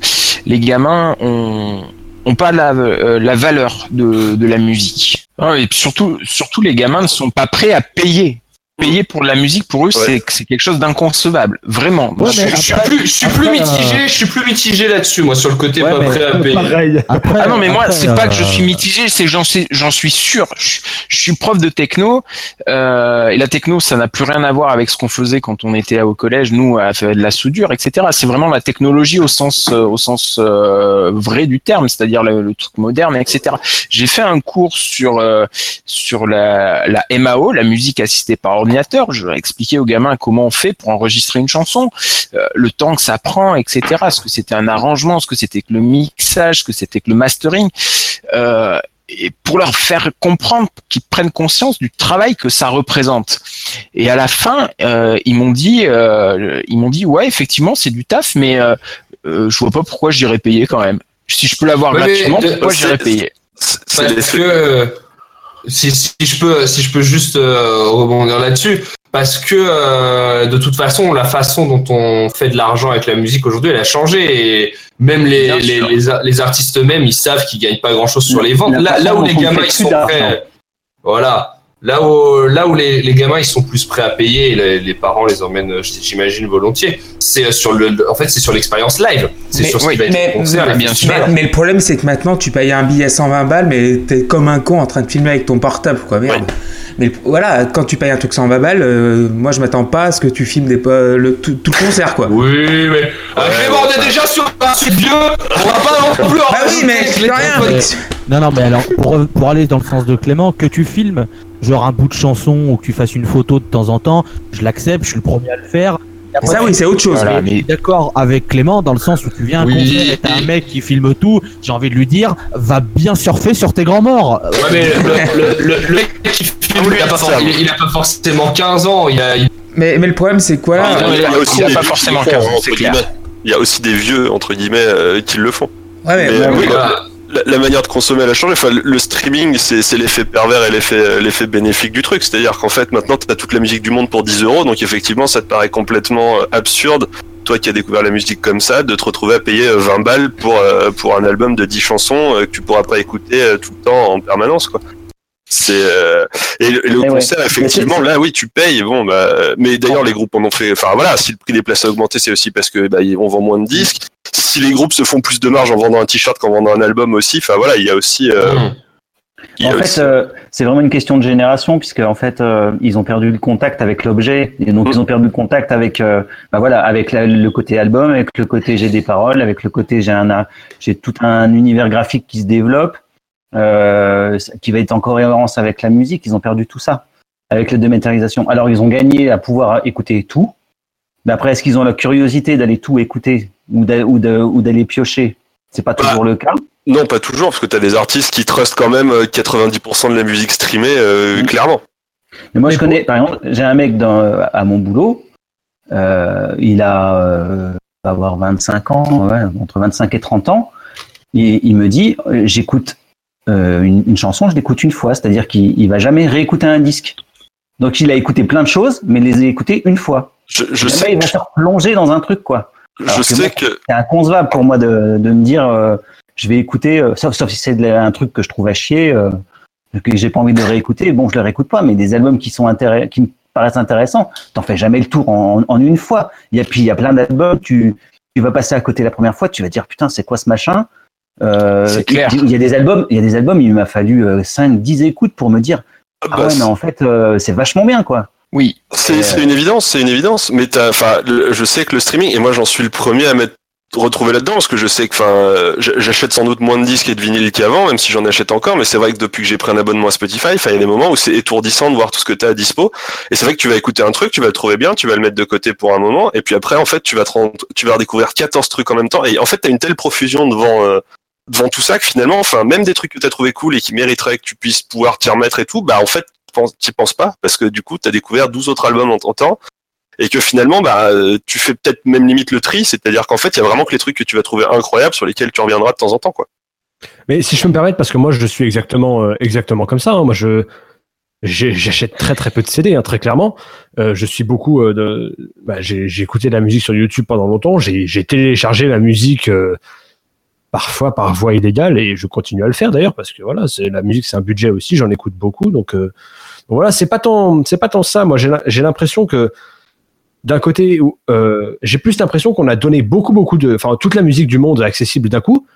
les gamins ont, ont pas la, euh, la valeur de, de la musique. Ah, Et surtout, surtout les gamins ne sont pas prêts à payer. Payer pour la musique, pour eux, c'est c'est quelque chose d'inconcevable. Vraiment. Ouais, je, je suis après- plus, je suis plus après, mitigé, je suis plus mitigé là-dessus, moi, sur le côté Ouais, pas prêt à payer. Pareil. Après, Ah non, mais moi, après, c'est pas que je euh, suis mitigé, c'est que j'en sais, j'en suis sûr. Je, je suis prof de techno, euh, et la techno, ça n'a plus rien à voir avec ce qu'on faisait quand on était au collège, nous, à faire de la soudure, etc. C'est vraiment la technologie au sens, euh, au sens euh, vrai du terme, c'est-à-dire le, le truc moderne, etc. J'ai fait un cours sur euh, sur la, la MAO, la musique assistée par ordinateur. Je vais expliquer aux gamins comment on fait pour enregistrer une chanson, euh, le temps que ça prend, etc. Ce que c'était un arrangement, ce que c'était que le mixage, ce que c'était que le mastering. Euh, et pour leur faire comprendre qu'ils prennent conscience du travail que ça représente. Et à la fin, euh, ils m'ont dit, euh, ils m'ont dit, ouais, effectivement, c'est du taf, mais euh, je vois pas pourquoi j'irais payer quand même. Si je peux l'avoir Ouais, gratuitement, pourquoi j'irais payer? Parce que si, si je peux si je peux juste euh, rebondir là-dessus parce que euh, de toute façon la façon dont on fait de l'argent avec la musique aujourd'hui elle a changé et même les les, les, artistes eux-mêmes ils savent qu'ils gagnent pas grand-chose sur les ventes. Là, là où les gamins ils sont prêts voilà là où là où les, les gamins ils sont plus prêts à payer et les, les parents les emmènent euh, j'imagine volontiers c'est sur le en fait c'est sur l'expérience live c'est Mais- sur ce oui, qui va être mais- le concert. Mais, mais le problème, c'est que maintenant, tu payes un billet 120 balles, mais t'es comme un con en train de filmer avec ton portable, quoi. Merde. Mais voilà, quand tu payes un truc 120 balles, euh, moi, je m'attends pas à ce que tu filmes des, le, tout, tout le concert, quoi. Oui, mais. Ah, Clément, on est déjà sur un vieux, on va pas non plus. Bah oui, mais rien. Mais- Non, non, mais alors, pour, pour aller dans le sens de Clément, que tu filmes, genre un bout de chanson ou que tu fasses une photo de temps en temps, je l'accepte, je suis le premier à le faire. Après, Ça, oui, c'est autre chose. Voilà, mais je mais- suis d'accord avec Clément dans le sens où tu viens à un Oui. concert et t'as un mec qui filme tout, j'ai envie de lui dire, va bien surfer sur tes grands morts. Ouais, mais le, le, le, le mec qui filme, il a, pas, for- il, il a pas forcément 15 ans, il a. il- Mais, mais le problème, c'est quoi? Ah, là ouais, il y a il pas vieux forcément qui le font, 15, entre c'est clair. guillemets. Il y a aussi des vieux, entre guillemets, euh, qui le font. Ouais, mais- Mais, euh, oui. La, manière de consommer elle a changé. Le, streaming, c'est l'effet pervers et l'effet bénéfique du truc. C'est-à-dire qu'en fait, maintenant, tu toute la musique du monde pour 10 euros. Donc, effectivement, ça te paraît complètement euh, absurde, toi qui as découvert la musique comme ça, de te retrouver à payer euh, 20 balles pour, euh, pour un album de 10 chansons euh, que tu pourras pas écouter euh, tout le temps en permanence. quoi. C'est euh, et le, et le Eh ouais. concert effectivement là oui tu payes. Bon bah euh, mais d'ailleurs les groupes en ont fait enfin voilà si le prix des places a augmenté c'est aussi parce que bah, on vend moins de disques. Si les groupes se font plus de marge en vendant un t-shirt qu'en vendant un album aussi enfin voilà il y a aussi euh, il y a En fait, aussi- euh, c'est vraiment une question de génération, puisque en fait, euh, ils ont perdu le contact avec l'objet, et donc Mm. ils ont perdu le contact avec, euh, bah voilà, avec la- le côté album, avec le côté j'ai des paroles, avec le côté j'ai un, j'ai tout un univers graphique qui se développe, euh, qui va être en cohérence avec la musique. Ils ont perdu tout ça. avec la dématérialisation. Alors, ils ont gagné à pouvoir écouter tout. Mais après, est-ce qu'ils ont la curiosité d'aller tout écouter ou d'aller piocher? C'est pas toujours le cas. Non, pas toujours, parce que t'as des artistes qui trustent quand même euh, 90% de la musique streamée, euh, Mm. clairement. Mais moi, je connais, par exemple, j'ai un mec dans, à mon boulot. euh, il a, euh, va avoir 25 ans, ouais, entre 25 et 30 ans. Et il me dit, euh, j'écoute euh, une, une chanson, je l'écoute une fois, c'est-à-dire qu'il il va jamais réécouter un disque. Donc, il a écouté plein de choses, mais il les a écoutées une fois. Je, je sais, il va se replonger dans un truc, quoi. alors je que sais moi- que C'est inconcevable pour moi de, de me dire, euh, je vais écouter, euh, sauf, sauf si c'est un truc que je trouve à chier, euh, que j'ai pas envie de réécouter. Bon, je le réécoute pas, mais des albums qui sont intéress- qui me paraissent intéressants, t'en fais jamais le tour en, en une fois. Il y a puis il y a plein d'albums, tu, tu vas passer à côté la première fois, tu vas dire putain, c'est quoi ce machin? Euh, C'est clair. Il y a des albums, il y a des albums, il m'a fallu 5 10 écoutes pour me dire ah ah bah, ouais, mais en fait euh, c'est vachement bien quoi. Oui. c'est Euh, c'est une évidence, c'est une évidence. Mais t'as, enfin, je sais que le streaming, et moi j'en suis le premier à m'être retrouvé là-dedans, parce que je sais que, enfin, euh, j'achète sans doute moins de disques et de vinyles qu'avant, même si j'en achète encore. Mais c'est vrai que depuis que j'ai pris un abonnement à Spotify, enfin, il y a des moments où c'est étourdissant de voir tout ce que t'as à dispo. Et c'est vrai que tu vas écouter un truc, tu vas le trouver bien, tu vas le mettre de côté pour un moment, et puis après, en fait, tu vas te rendre- tu vas redécouvrir 14 trucs en même temps. Et en fait, t'as une telle profusion devant. euh, devant tout ça que finalement, enfin, même des trucs que t'as trouvé cool et qui mériteraient que tu puisses pouvoir t'y remettre et tout, bah en fait, penses- t'y penses pas parce que du coup, t'as découvert 12 autres albums en, en temps et que finalement, bah, euh, tu fais peut-être même limite le tri, c'est-à-dire qu'en fait, il y a vraiment que les trucs que tu vas trouver incroyables sur lesquels tu reviendras de temps en temps, quoi. Mais si je peux me permettre, parce que moi je suis exactement, euh, exactement comme ça. hein. Moi je j'achète très très peu de CD, hein, très clairement. Euh, je suis beaucoup de. Bah, j'ai écouté de la musique sur YouTube pendant longtemps. J'ai téléchargé la musique parfois par voie illégale et je continue à le faire d'ailleurs parce que voilà, c'est la musique, c'est un budget aussi. J'en écoute beaucoup, donc, euh, donc voilà, c'est pas tant c'est pas tant ça. Moi j'ai l'im- j'ai l'impression que d'un côté, euh, j'ai plus l'impression qu'on a donné beaucoup beaucoup de, enfin toute la musique du monde est accessible d'un coup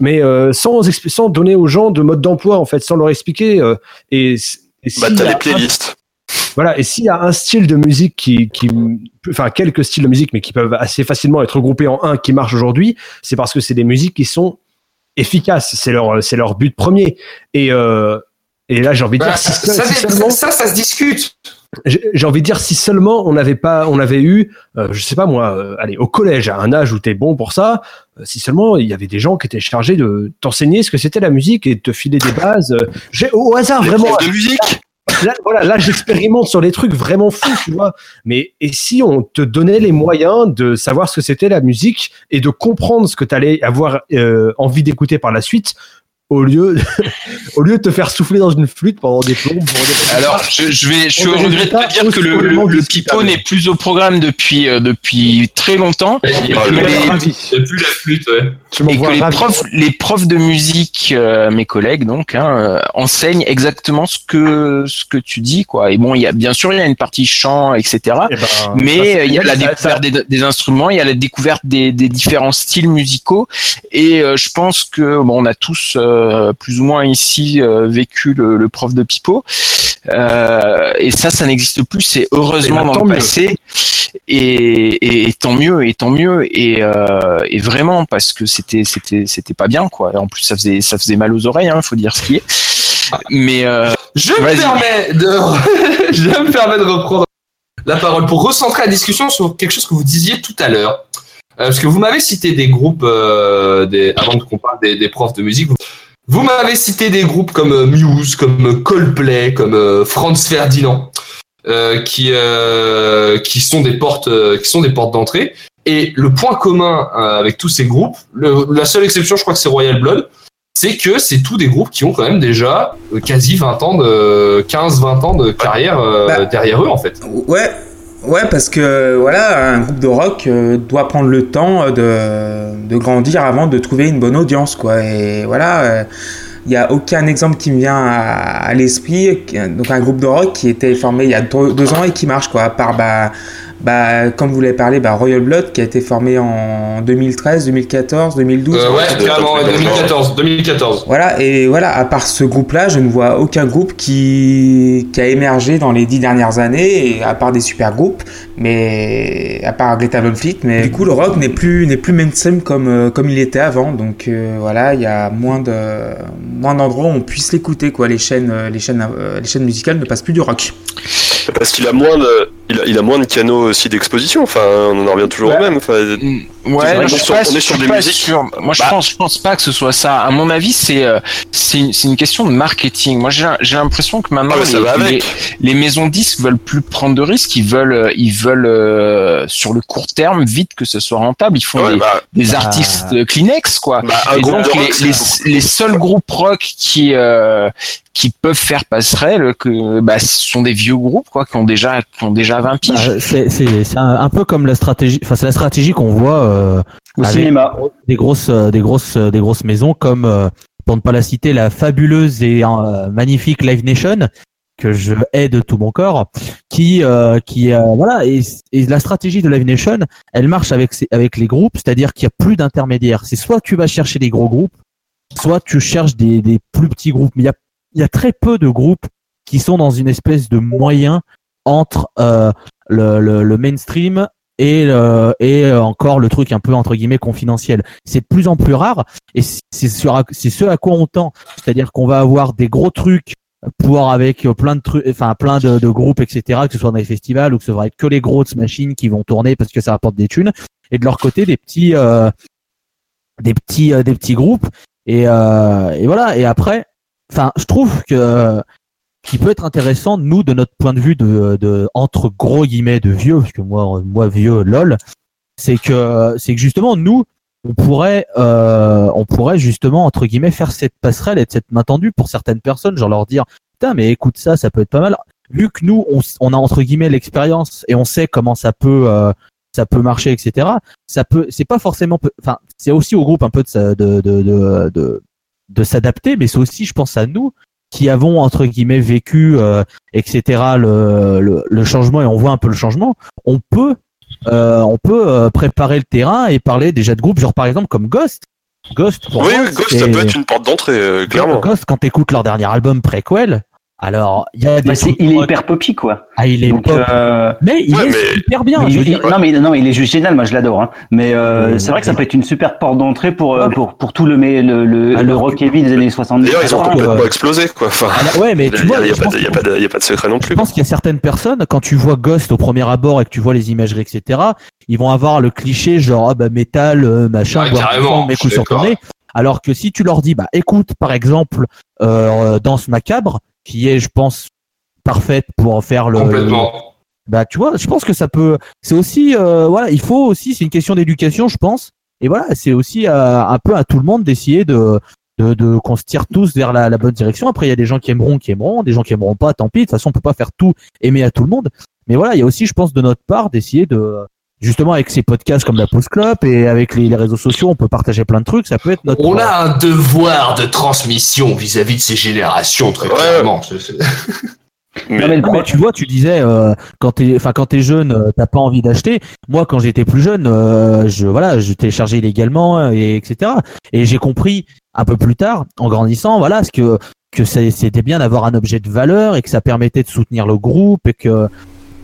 mais euh, sans, sans donner aux gens de mode d'emploi en fait, sans leur expliquer. euh, et, et Bah, t'as un- playlists. Voilà, et s'il y a un style de musique qui, qui, enfin quelques styles de musique, mais qui peuvent assez facilement être regroupés en un qui marche aujourd'hui, c'est parce que c'est des musiques qui sont efficaces. C'est leur, c'est leur but premier. Et euh, et là, j'ai envie de Bah, dire si, ça, si ça, seulement, ça, ça se discute. j'ai envie de dire si seulement on n'avait pas, on avait eu, euh, je sais pas moi, euh, allez au collège à un âge où t'es bon pour ça, euh, si seulement il y avait des gens qui étaient chargés de t'enseigner ce que c'était la musique et de te filer des bases. euh, j'ai au hasard vraiment. de musique. Là, j'expérimente sur des trucs vraiment fous, tu vois. Mais et si on te donnait les moyens de savoir ce que c'était la musique et de comprendre ce que tu allais avoir euh, envie d'écouter par la suite, au lieu, de, au lieu de te faire souffler dans une flûte pendant des des- Alors, je, je vais, je On regrette de te dire que le, le, le pipeau n'est plus au programme depuis, euh, depuis très longtemps. Il n'y a Ah, plus la flûte. Ouais. Et que les ravi. profs, les profs de musique, euh, mes collègues donc, hein, euh, enseignent exactement ce que ce que tu dis quoi. Et bon, il y a bien sûr il y a une partie chant, etc. Eh ben, Mais il y a la découverte des, des instruments, il y a la découverte des, des différents styles musicaux, et euh, je pense que bon, on a tous euh, plus ou moins ici euh, vécu le, le prof de pipeau, euh, et ça, ça n'existe plus. C'est heureusement Eh ben, dans le mieux. passé, et, et, et tant mieux, et tant mieux, et, euh, et vraiment parce que c'était c'était c'était pas bien quoi. En plus, ça faisait ça faisait mal aux oreilles, hein, faut dire ce qui est. Mais euh, Je me permets de, je me permets de reprendre la parole pour recentrer la discussion sur quelque chose que vous disiez tout à l'heure. Euh, parce que vous m'avez cité des groupes, euh, des, avant qu'on parle des, des profs de musique, vous, vous m'avez cité des groupes comme euh, Muse, comme euh, Coldplay, comme euh, Franz Ferdinand, euh, qui, euh, qui sont des portes, euh, qui sont des portes d'entrée. Et le point commun euh, avec tous ces groupes, le- la seule exception, je crois que c'est Royal Blood, c'est que c'est tous des groupes qui ont quand même déjà quasi 20 ans de 15-20 ans de carrière euh, Bah. derrière eux en fait. Ouais, ouais, parce que voilà, un groupe de rock euh, doit prendre le temps euh, de, de grandir avant de trouver une bonne audience, quoi. Et voilà, euh, il n'y a aucun exemple qui me vient à, à l'esprit. Donc un groupe de rock qui était formé il y a deux, deux ans et qui marche, quoi. À part bah, bah, comme vous l'avez parlé, bah, Royal Blood qui a été formé en 2013, 2014, 2012. Euh, ouais, clairement, ouais, 2014, 2014. Voilà, et voilà, à part ce groupe-là, je ne vois aucun groupe qui, qui a émergé dans les dix dernières années, et à part des super groupes, mais à part Greta Van Fleet, mais du coup, le rock n'est plus, n'est plus mainstream comme, euh, comme il était avant, donc euh, voilà, il y a moins de, moins d'endroits où on puisse l'écouter, quoi. Les chaînes, euh, les chaînes, euh, les chaînes musicales ne passent plus du rock. Parce qu'il a moins de, il a, il a moins de canaux aussi d'exposition. Enfin, on en revient toujours au même. Enfin, Mm, Ouais, je sur- pas, on est sur des musiques. sûr. Moi, je Bah. pense, je pense pas que ce soit ça. À mon avis, c'est euh, c'est une, c'est une question de marketing. Moi, j'ai j'ai l'impression que maintenant Ah, les, les, les maisons disques veulent plus prendre de risques. Ils veulent, euh, ils veulent euh, sur le court terme vite que ce soit rentable. Ils font ouais, des, bah, des Bah. artistes Kleenex, quoi. bah, un Et groupe donc rock, les, les, seuls groupes rock qui euh, qui peuvent faire passerelle, que bah, ce sont des vieux groupes quoi, qui ont déjà qui ont déjà 20 piges. Bah, c'est c'est- c'est un, un peu comme la stratégie, enfin c'est la stratégie qu'on voit euh, Au Avec- cinéma. des grosses, euh, des grosses, euh, des grosses maisons comme, euh, pour ne pas la citer, la fabuleuse et euh, magnifique Live Nation que je hais de tout mon corps, qui, euh, qui, euh, voilà, et, et la stratégie de Live Nation, elle marche avec, avec les groupes, c'est-à-dire qu'il n'y a plus d'intermédiaires. C'est soit tu vas chercher des gros groupes, soit tu cherches des, des plus petits groupes. Mais il y a, il y a très peu de groupes qui sont dans une espèce de moyen entre euh, le, le, le mainstream et, euh, et euh, encore le truc un peu entre guillemets confidentiel. C'est de plus en plus rare et c'est ce à quoi on tend. C'est-à-dire qu'on va avoir des gros trucs pour avec euh, plein de trucs, enfin plein de, de groupes, etc. Que ce soit dans les festivals ou que ce être que les grosses machines qui vont tourner parce que ça rapporte des thunes. Et de leur côté, des petits, euh, des petits, euh, des petits groupes. Et, et voilà. Et après, enfin, je trouve que qui peut être intéressant, nous, de notre point de vue de, de entre gros guillemets de vieux, parce que moi, moi vieux, lol, c'est que c'est que justement nous, on pourrait, euh, on pourrait justement entre guillemets faire cette passerelle et cette main tendue pour certaines personnes, genre leur dire, putain, mais écoute ça, ça peut être pas mal. Vu que nous, on, on a entre guillemets l'expérience et on sait comment ça peut, euh, ça peut marcher, etc. Ça peut, c'est pas forcément, enfin, c'est aussi au groupe un peu de, de, de, de, de s'adapter, mais c'est aussi, je pense, à nous qui avons entre guillemets vécu, euh, etc. Le, le, le changement et on voit un peu le changement. On peut, euh, on peut euh, préparer le terrain et parler déjà de groupes, genre par exemple comme Ghost. Ghost, pour Oui, moi, Ghost, ça peut être une porte d'entrée, euh, clairement. Ghost, quand t'écoutes leur dernier album Prequel, alors il y a des Bah, c'est- trucs il est hyper poppy, quoi. ah il est Donc, pop, euh, mais il Ouais, est mais- super bien. mais je veux il- dire, il- non, mais non, il est juste génial. Moi, je l'adore. Hein. Mais euh, c'est vrai que ça peut être une super porte d'entrée pour euh, Ouais. pour pour tout le mais le le, le Alors rock heavy des années 70. D'ailleurs, ils ont Alors, complètement euh, explosé, quoi. Enfin, ah, ouais, mais il tu n'y vois, a, je pas pense de- y a pas de- y a pas de secret non plus. Je pense qu'il y a certaines personnes, quand tu vois Ghost au premier abord et que tu vois les imageries, etc., ils vont avoir le cliché genre, ah bah métal, euh, machin, Ouais, sang, mes coups sur ton d'accord. nez. Alors que si tu leur dis, bah écoute, par exemple, euh, Danse Macabre, qui est, je pense, parfaite pour faire le, Complètement. bah tu vois, je pense que ça peut. C'est aussi, euh, voilà, il faut aussi, c'est une question d'éducation, je pense. Et voilà, c'est aussi euh, un peu à tout le monde d'essayer de de, de qu'on se tire tous vers la, la bonne direction. Après, il y a des gens qui aimeront, qui aimeront, des gens qui aimeront pas, tant pis. De toute façon, on peut pas faire tout aimer à tout le monde. Mais voilà, il y a aussi, je pense, de notre part, d'essayer de justement avec ces podcasts comme la Pause Club et avec les, les réseaux sociaux, on peut partager plein de trucs. Ça peut être notre. On a un devoir de transmission vis-à-vis de ces générations, très Ouais. clairement. Mais- Non, mais le Non, mais pro- tu vois, tu disais euh, quand t'es, enfin quand t'es jeune, euh, t'as pas envie d'acheter. Moi, quand j'étais plus jeune, euh, je voilà, je téléchargeais illégalement euh, et etc. Et j'ai compris un peu plus tard, en grandissant, voilà, ce que que c'était bien d'avoir un objet de valeur et que ça permettait de soutenir le groupe et que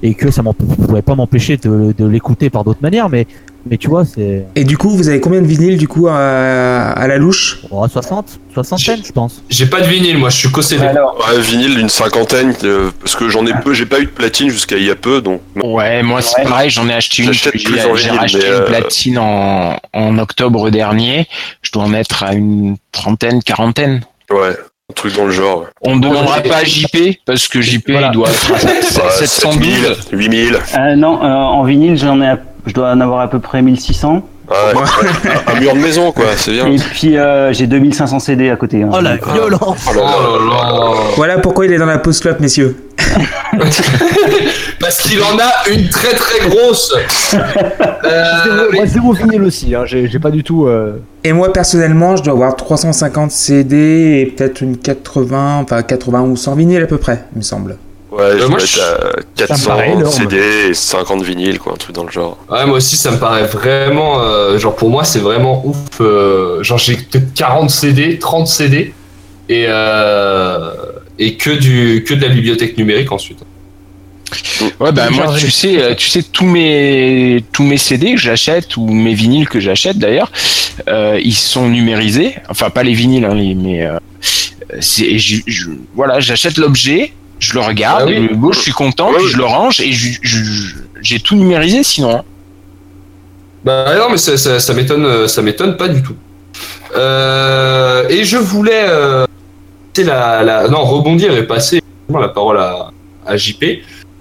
et que ça ne pouvait pas m'empêcher de, de l'écouter par d'autres manières. Mais mais tu vois, c'est Et du coup, vous avez combien de vinyles du coup à, à la louche? Oh, 60, soixantaine, je pense. J'ai pas de vinyle, moi, je suis CD. Alors, Ouais, vinyle d'une cinquantaine, euh, parce que j'en ai peu, j'ai pas eu de platine jusqu'à il y a peu, donc. Ouais, moi c'est Ouais. pareil, j'en ai acheté une. J'ai racheté une euh, platine en, en octobre dernier. Je dois en être à une trentaine, quarantaine. Ouais, un truc dans le genre. On ne demandera j'ai- pas à JP parce que JP Voilà. il doit être à Ouais, 712. 7000, 8000. euh, non, euh, en vinyle, j'en ai, à- je dois en avoir à peu près 1600. Ouais, un, un mur de maison, quoi, c'est bien. Et puis euh, j'ai 2500 CD à côté. hein. Oh la euh, violence Oh là là. Oh là là. Voilà pourquoi il est dans la post club, messieurs. Parce qu'il en a une très très grosse. Euh, Zéro- Moi, zéro vinyle aussi, hein. j'ai j'ai pas du tout. euh, Et moi personnellement, je dois avoir 350 CD et peut-être une 80, enfin 80 ou 100 vinyles à peu près, il me semble. Ouais, je moi, dois je- être à 400 paraît énorme. CD et 50 vinyles, quoi, un truc dans le genre. Ouais, moi aussi, ça me paraît vraiment. euh, genre, pour moi, c'est vraiment ouf. euh, genre, j'ai peut-être 40 CD, 30 CD, et, euh, et que, du, que de la bibliothèque numérique ensuite. Ouais, bah moi, tu sais, euh, tu sais, tous mes tous mes CD que j'achète ou mes vinyles que j'achète d'ailleurs, euh, ils sont numérisés. Enfin, pas les vinyles, hein, les, mais euh, c'est et je- je- voilà, j'achète l'objet, je le regarde, Ah oui. je suis content, puis je le range et j'ai tout numérisé sinon. hein. Bah non, mais ça, ça, ça m'étonne, ça m'étonne pas du tout. Euh, et je voulais la, la, non rebondir et passer la parole à, à JP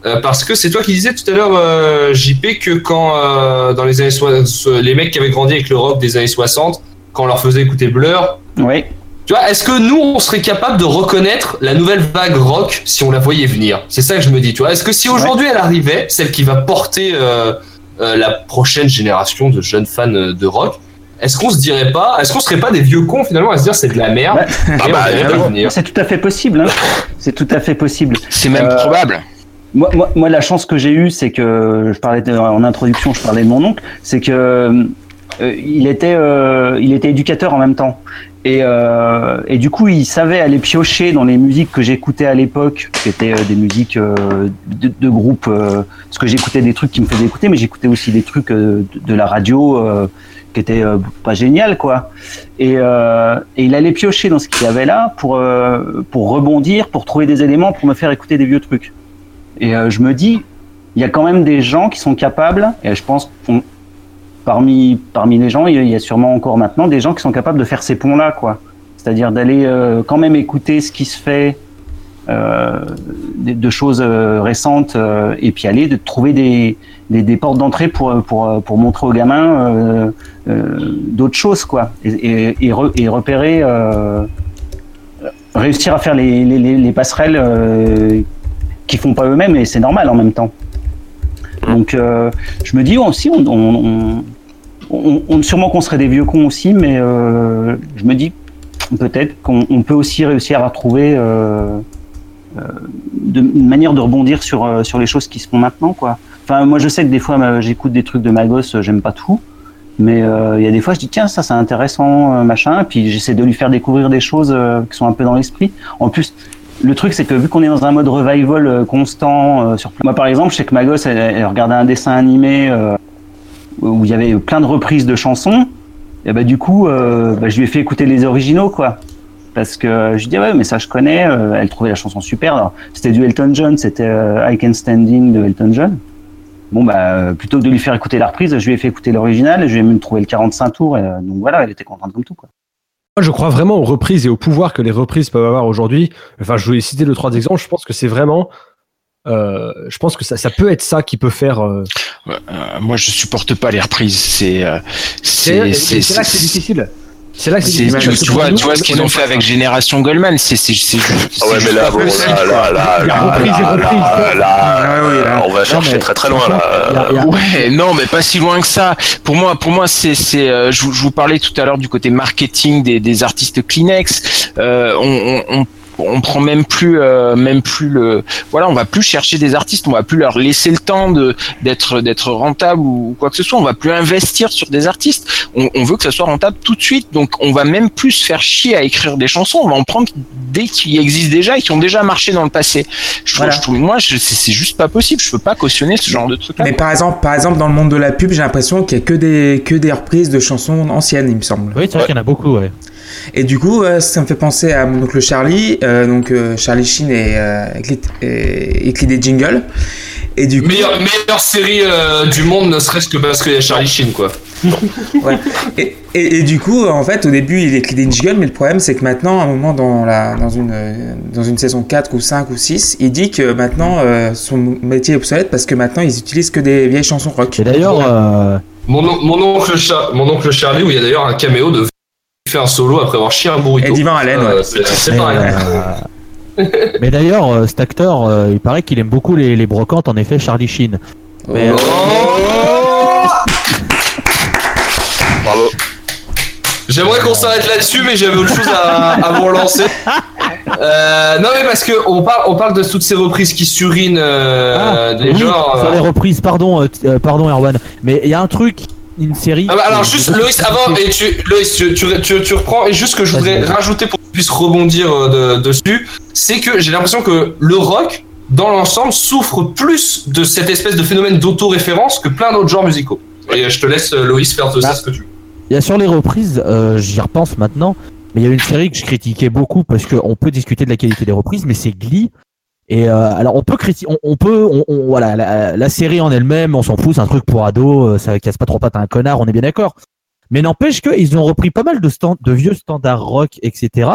euh, parce que c'est toi qui disais tout à l'heure euh, JP que quand euh, dans les années 60, les mecs qui avaient grandi avec le rock des années 60, quand on leur faisait écouter Blur, Oui. tu vois, est-ce que nous on serait capable de reconnaître la nouvelle vague rock si on la voyait venir? C'est ça que je me dis, tu vois. Est-ce que si aujourd'hui elle arrivait, celle qui va porter euh, euh, la prochaine génération de jeunes fans euh, de rock, est-ce qu'on se dirait pas, est-ce qu'on serait pas des vieux cons finalement à se dire c'est de la merde? Ah bah, venir C'est tout à fait possible. hein. C'est tout à fait possible. C'est même Euh, probable. Moi, moi, la chance que j'ai eue, c'est que je parlais en introduction, je parlais de mon oncle, c'est que euh, il était, euh, il était éducateur en même temps. Et, euh, et du coup, il savait aller piocher dans les musiques que j'écoutais à l'époque, qui étaient euh, des musiques de, de groupe. parce que j'écoutais des trucs qui me faisaient écouter, mais j'écoutais aussi des trucs de, la radio qui étaient euh, pas génial, quoi. Et, et il allait piocher dans ce qu'il y avait là pour pour rebondir, pour trouver des éléments, pour me faire écouter des vieux trucs. Et euh, je me dis, il y a quand même des gens qui sont capables, et je pense qu'on- parmi, parmi les gens, il y a- sûrement encore maintenant des gens qui sont capables de faire ces ponts-là, quoi. C'est-à-dire d'aller euh, quand même écouter ce qui se fait euh, de, choses récentes, et puis aller de trouver des, des, des portes d'entrée pour, pour, pour montrer aux gamins d'autres choses, quoi. Et, et, et, re- et repérer, réussir à faire les, les, les, les passerelles qui font pas eux-mêmes et c'est normal en même temps. Donc euh, je me dis aussi, on, on, sûrement qu'on serait des vieux cons aussi, mais euh, je me dis peut-être qu'on on peut aussi réussir à trouver euh, de, une manière de rebondir sur, sur les choses qui se font maintenant. Quoi. Enfin, moi je sais que des fois j'écoute des trucs de ma gosse, j'aime pas tout. Mais il y a des fois, je dis tiens, ça c'est intéressant, machin. Puis j'essaie de lui faire découvrir des choses qui sont un peu dans l'esprit. En plus, le truc, c'est que vu qu'on est dans un mode revival euh, constant, euh, sur moi par exemple, je sais que ma gosse, elle, elle regardait un dessin animé euh, où il y avait plein de reprises de chansons. Et bah du coup, euh, bah, je lui ai fait écouter les originaux, quoi. Parce que je lui dis ouais, mais ça je connais. Euh, elle trouvait la chanson super. C'était du Elton John, c'était euh, I Can Standing de Elton John. Bon bah plutôt que de lui faire écouter la reprise, je lui ai fait écouter l'original je lui ai même trouvé le 45 tours. Et, donc voilà, elle était contente comme tout, quoi. Moi, je crois vraiment aux reprises et au pouvoir que les reprises peuvent avoir aujourd'hui. Enfin, je voulais citer deux, trois exemples. Je pense que c'est vraiment. euh, je pense que ça, ça peut être ça qui peut faire. euh, Euh, moi, je supporte pas les reprises. C'est euh, c'est c'est c'est là que c'est difficile. C'est là que c'est tu, tu vois, tu vois ce qu'ils on ont fait avec. Génération Goldman, c'est c'est c'est Ah c'est ouais, mais juste là, bon, là, là, là, là, reprise et là, reprise. là, là, Ouais, oui, là. on va chercher très très loin là. Ouais, non, mais pas si loin que ça. Pour moi, pour moi, c'est, c'est, euh, je, vous- je vous parlais tout à l'heure du côté marketing des, des artistes Kleenex. Euh, on, on, on, prend même plus, euh, même plus le, voilà, on va plus chercher des artistes, on va plus leur laisser le temps de d'être d'être rentable ou quoi que ce soit. On va plus investir sur des artistes. On, on veut que ça soit rentable tout de suite. Donc, on va même plus se faire chier à écrire des chansons. On va en prendre dès qui existent déjà et qui ont déjà marché dans le passé. Je trouve, Voilà. je trouve- moi, je, c'est, c'est juste pas possible. Je peux pas cautionner ce genre de truc. Mais par exemple, par exemple, dans le monde de la pub, j'ai l'impression qu'il y a que des, que des reprises de chansons anciennes, il me semble. Oui, c'est vrai qu'il y en a beaucoup, ouais. Et du coup, euh, ça me fait penser à mon oncle Charlie, euh, donc euh, Charlie Sheen et, euh, écrit, et- écrit des jingles. Et du coup, Meilleure, meilleure série euh, du monde, ne serait-ce que parce qu'il y a Charlie Sheen, quoi. ouais. et, et, et du coup, en fait, au début, il écrit des jingles, mais le problème, c'est que maintenant, à un moment dans, la, dans, une, dans une saison 4 ou 5 ou 6, il dit que maintenant, euh, son métier est obsolète parce que maintenant, ils utilisent que des vieilles chansons rock. Et d'ailleurs, euh, Mon, on- mon, oncle Char- mon oncle Charlie, où il y a d'ailleurs un caméo de fait un solo après avoir chié un burrito. Et d'Ivan Allen, Euh, ouais. c'est c'est mais, pareil. euh, mais d'ailleurs, euh, cet acteur, euh, il paraît qu'il aime beaucoup les, les brocantes, en effet, Charlie Sheen. Mais, euh, Oh Bravo. J'aimerais qu'on s'arrête là-dessus, mais j'avais autre chose à, à vous relancer. Euh, non, mais parce que on parle, on parle de toutes ces reprises qui surinent euh, Ah, des oui, genres. sur euh. les reprises, pardon, euh, euh, pardon Erwan, mais il y a un truc, une série. Ah bah, alors euh, juste de- Loïs avant et tu Loïs tu, tu, tu, tu reprends et juste ce que je voudrais rajouter pour que tu puisses rebondir euh, de- dessus c'est que j'ai l'impression que le rock dans l'ensemble souffre plus de cette espèce de phénomène d'autoréférence que plein d'autres genres musicaux et je te laisse euh, Loïs faire de ça Bah. ce que tu veux Il y a sur les reprises, euh, j'y repense maintenant, mais il y a une série que je critiquais beaucoup parce qu'on peut discuter de la qualité des reprises, mais c'est Glee. Et euh, alors on peut critiquer, on, peut, on, on- voilà, la, série en elle-même, on s'en fout, c'est un truc pour ados, euh, ça casse pas trop pattes à un connard, on est bien d'accord. Mais n'empêche qu'ils ont repris pas mal de, vieux standards rock, etc.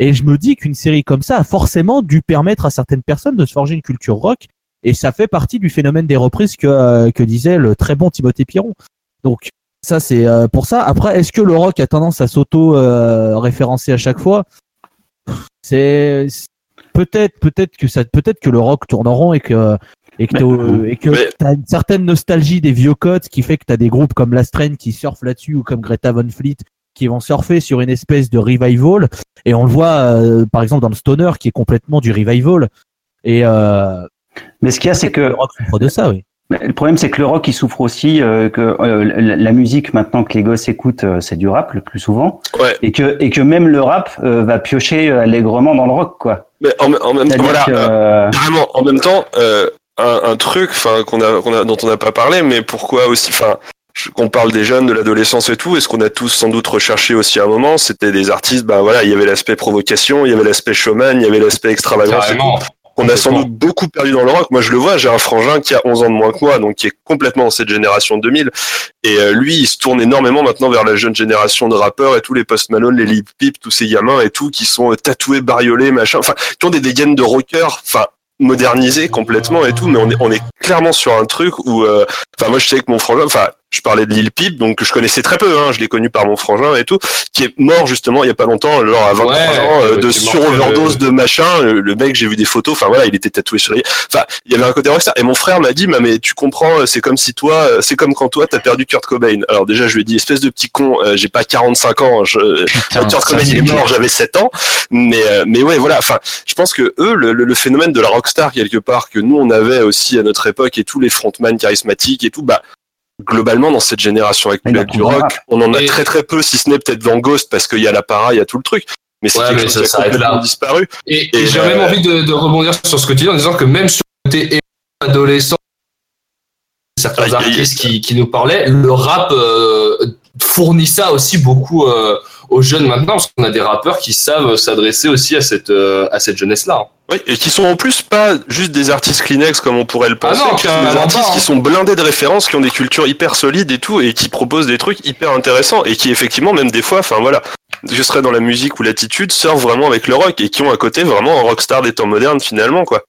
Et je me dis qu'une série comme ça a forcément dû permettre à certaines personnes de se forger une culture rock. Et ça fait partie du phénomène des reprises que, euh, que disait le très bon Timothée Piron. Donc ça c'est euh, pour ça. Après, est-ce que le rock a tendance à s'auto-référencer à chaque fois? C'est- peut-être, peut-être que ça, peut-être que le rock tourne en rond et que et que, t'as- et que Mais- t'as une certaine nostalgie des vieux codes qui fait que t'as des groupes comme La Strain qui surfent là-dessus ou comme Greta Van Fleet qui vont surfer sur une espèce de revival et on le voit euh, par exemple dans le stoner qui est complètement du revival et euh, Mais ce qu'il y a, c'est que le rock souffre de ça oui Mais Le problème, c'est que le rock, il souffre aussi euh, que euh, la, la musique maintenant que les gosses écoutent, euh, c'est du rap le plus souvent, Ouais. et que et que même le rap euh, va piocher allègrement dans le rock, quoi. Mais en, en même temps, voilà, que, euh, euh. En même temps, euh, un, un truc, enfin, qu'on a, qu'on a, dont on n'a pas parlé, mais pourquoi aussi, enfin, je- qu'on parle des jeunes, de l'adolescence et tout, et ce qu'on a tous sans doute recherché aussi à un moment, c'était des artistes, ben voilà, il y avait l'aspect provocation, il y avait l'aspect showman, il y avait l'aspect extravagance. Et carrément tout. On a sans doute beaucoup perdu dans le rock. Moi, je le vois, j'ai un frangin qui a 11 ans de moins que moi, donc qui est complètement dans cette génération 2000. Et euh, lui, il se tourne énormément maintenant vers la jeune génération de rappeurs et tous les Post Malone, les Lil Peep, tous ces gamins et tout, qui sont euh, tatoués, bariolés, machin, enfin, qui ont des dégaines de rockers, enfin, modernisés complètement et tout, mais on est, on est clairement sur un truc où, euh, enfin, moi, je sais que mon frangin, enfin, je parlais de Lil Peep, donc je connaissais très peu, hein, je l'ai connu par mon frangin et tout, qui est mort justement il y a pas longtemps, genre à 23 Ouais, ans, euh, euh, de sur-overdose de- de machin. Le, le mec, j'ai vu des photos, enfin voilà, il était tatoué sur les. Enfin, il y avait un côté rockstar. Et mon frère m'a dit, mais, mais tu comprends, euh, c'est comme si toi, euh, c'est comme quand toi, t'as perdu Kurt Cobain. Alors déjà, je lui ai dit, espèce de petit con, euh, j'ai pas 45 ans, je, Putain, Kurt Cobain il est mort, j'avais 7 ans. Mais, euh, mais ouais, voilà. Enfin, je pense que eux, le, le- le phénomène de la rockstar quelque part que nous on avait aussi à notre époque et tous les frontman charismatiques et tout, bah globalement dans cette génération actuelle du rock, rap. on en a Et- très très peu, si ce n'est peut-être dans Ghost parce qu'il y a la para, il y a tout le truc. Mais c'est Ouais, quelque mais chose ça qui a s'arrête complètement là. disparu. Et, Et et j'ai euh, même envie de, de rebondir sur ce que tu dis en disant que même sur le côté adolescent, certains aïe. artistes qui, qui nous parlaient, le rap euh, fournit ça aussi beaucoup euh, aux jeunes maintenant, parce qu'on a des rappeurs qui savent s'adresser aussi à cette, euh, à cette jeunesse-là. Oui, et qui sont en plus pas juste des artistes Kleenex comme on pourrait le penser, Ah non, qui sont des artistes pas, hein. qui sont blindés de références, qui ont des cultures hyper solides et tout, et qui proposent des trucs hyper intéressants, et qui effectivement, même des fois, enfin voilà, je serais dans la musique ou l'attitude, surfent vraiment avec le rock, et qui ont à côté vraiment un rockstar des temps modernes finalement, quoi.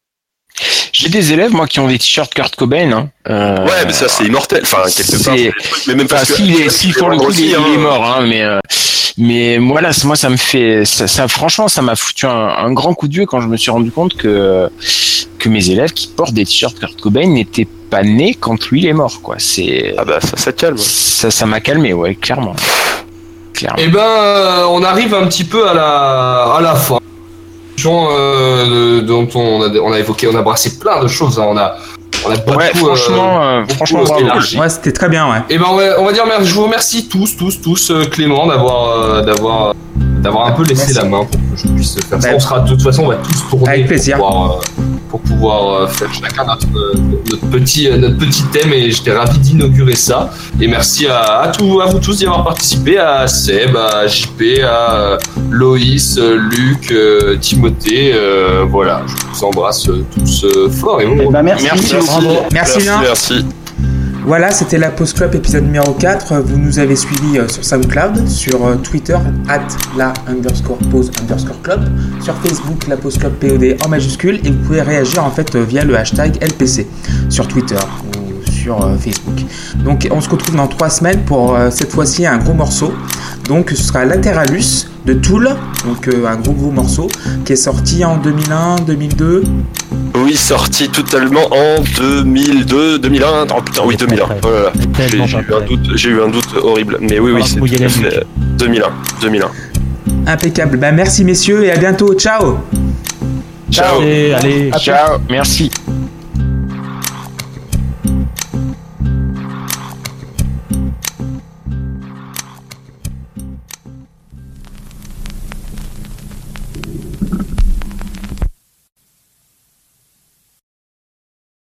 J'ai des élèves, moi, qui ont des t-shirts Kurt Cobain. Hein. Euh, Ouais, mais ça c'est immortel, enfin quelque part. c'est- Mais même Enfin, parce que si, est- si pour le coup, il, est- aussi, hein. il est mort, hein, mais euh, mais voilà, moi ça me fait, ça, ça franchement, ça m'a foutu un, un grand coup de vieux quand je me suis rendu compte que que mes élèves qui portent des t-shirts Kurt Cobain n'étaient pas nés quand lui il est mort, quoi. C'est Ah bah ça, ça te calme. ça, ça m'a calmé, ouais, clairement, clairement. Et ben, euh, on arrive un petit peu à la, à la fin. Euh, de- dont on a, on a évoqué, on a brassé plein de choses. hein. On a, on a pas Ouais, tout, euh, franchement, euh, beaucoup franchement. Ouais, c'était très bien, ouais. Et ben, on va, on va dire, je vous remercie tous, tous, tous, Clément, d'avoir, d'avoir, d'avoir un peu laissé Merci. la main pour que je puisse faire ça. Bah, On sera, de toute façon, on va tous tourner Avec plaisir. pour pouvoir, euh, pour pouvoir euh, faire chacun notre, notre petit, euh, notre petit thème. Et j'étais ravi d'inaugurer ça. Et merci à, à, tous, à vous tous d'y avoir participé, à Seb, à JP, à euh, Loïs, Luc, Timothée. euh, voilà, je vous embrasse tous fort et Eh bon. ben, merci. Merci. Merci merci. Voilà, c'était la Pause Club épisode numéro 4. Vous nous avez suivis euh, sur SoundCloud, sur euh, Twitter, at la underscore pause club, sur Facebook, la Pause Club POD en majuscule, et vous pouvez réagir en fait euh, via le hashtag LPC sur Twitter sur euh, Facebook. Donc on se retrouve dans trois semaines pour euh, cette fois-ci un gros morceau Donc ce sera Lateralus de Tool, donc euh, un gros gros morceau, qui est sorti en 2001, 2002. Oui, sorti totalement en 2002, 2001. Oh putain, oui, 2001. Oh là là. J'ai eu, un doute- j'ai eu un doute horrible. Mais oui, oui, c'est mouiller tout à la fait 2001. 2001. Impeccable. Bah merci messieurs et à bientôt. Ciao Ciao. Allez, allez. Ciao, merci.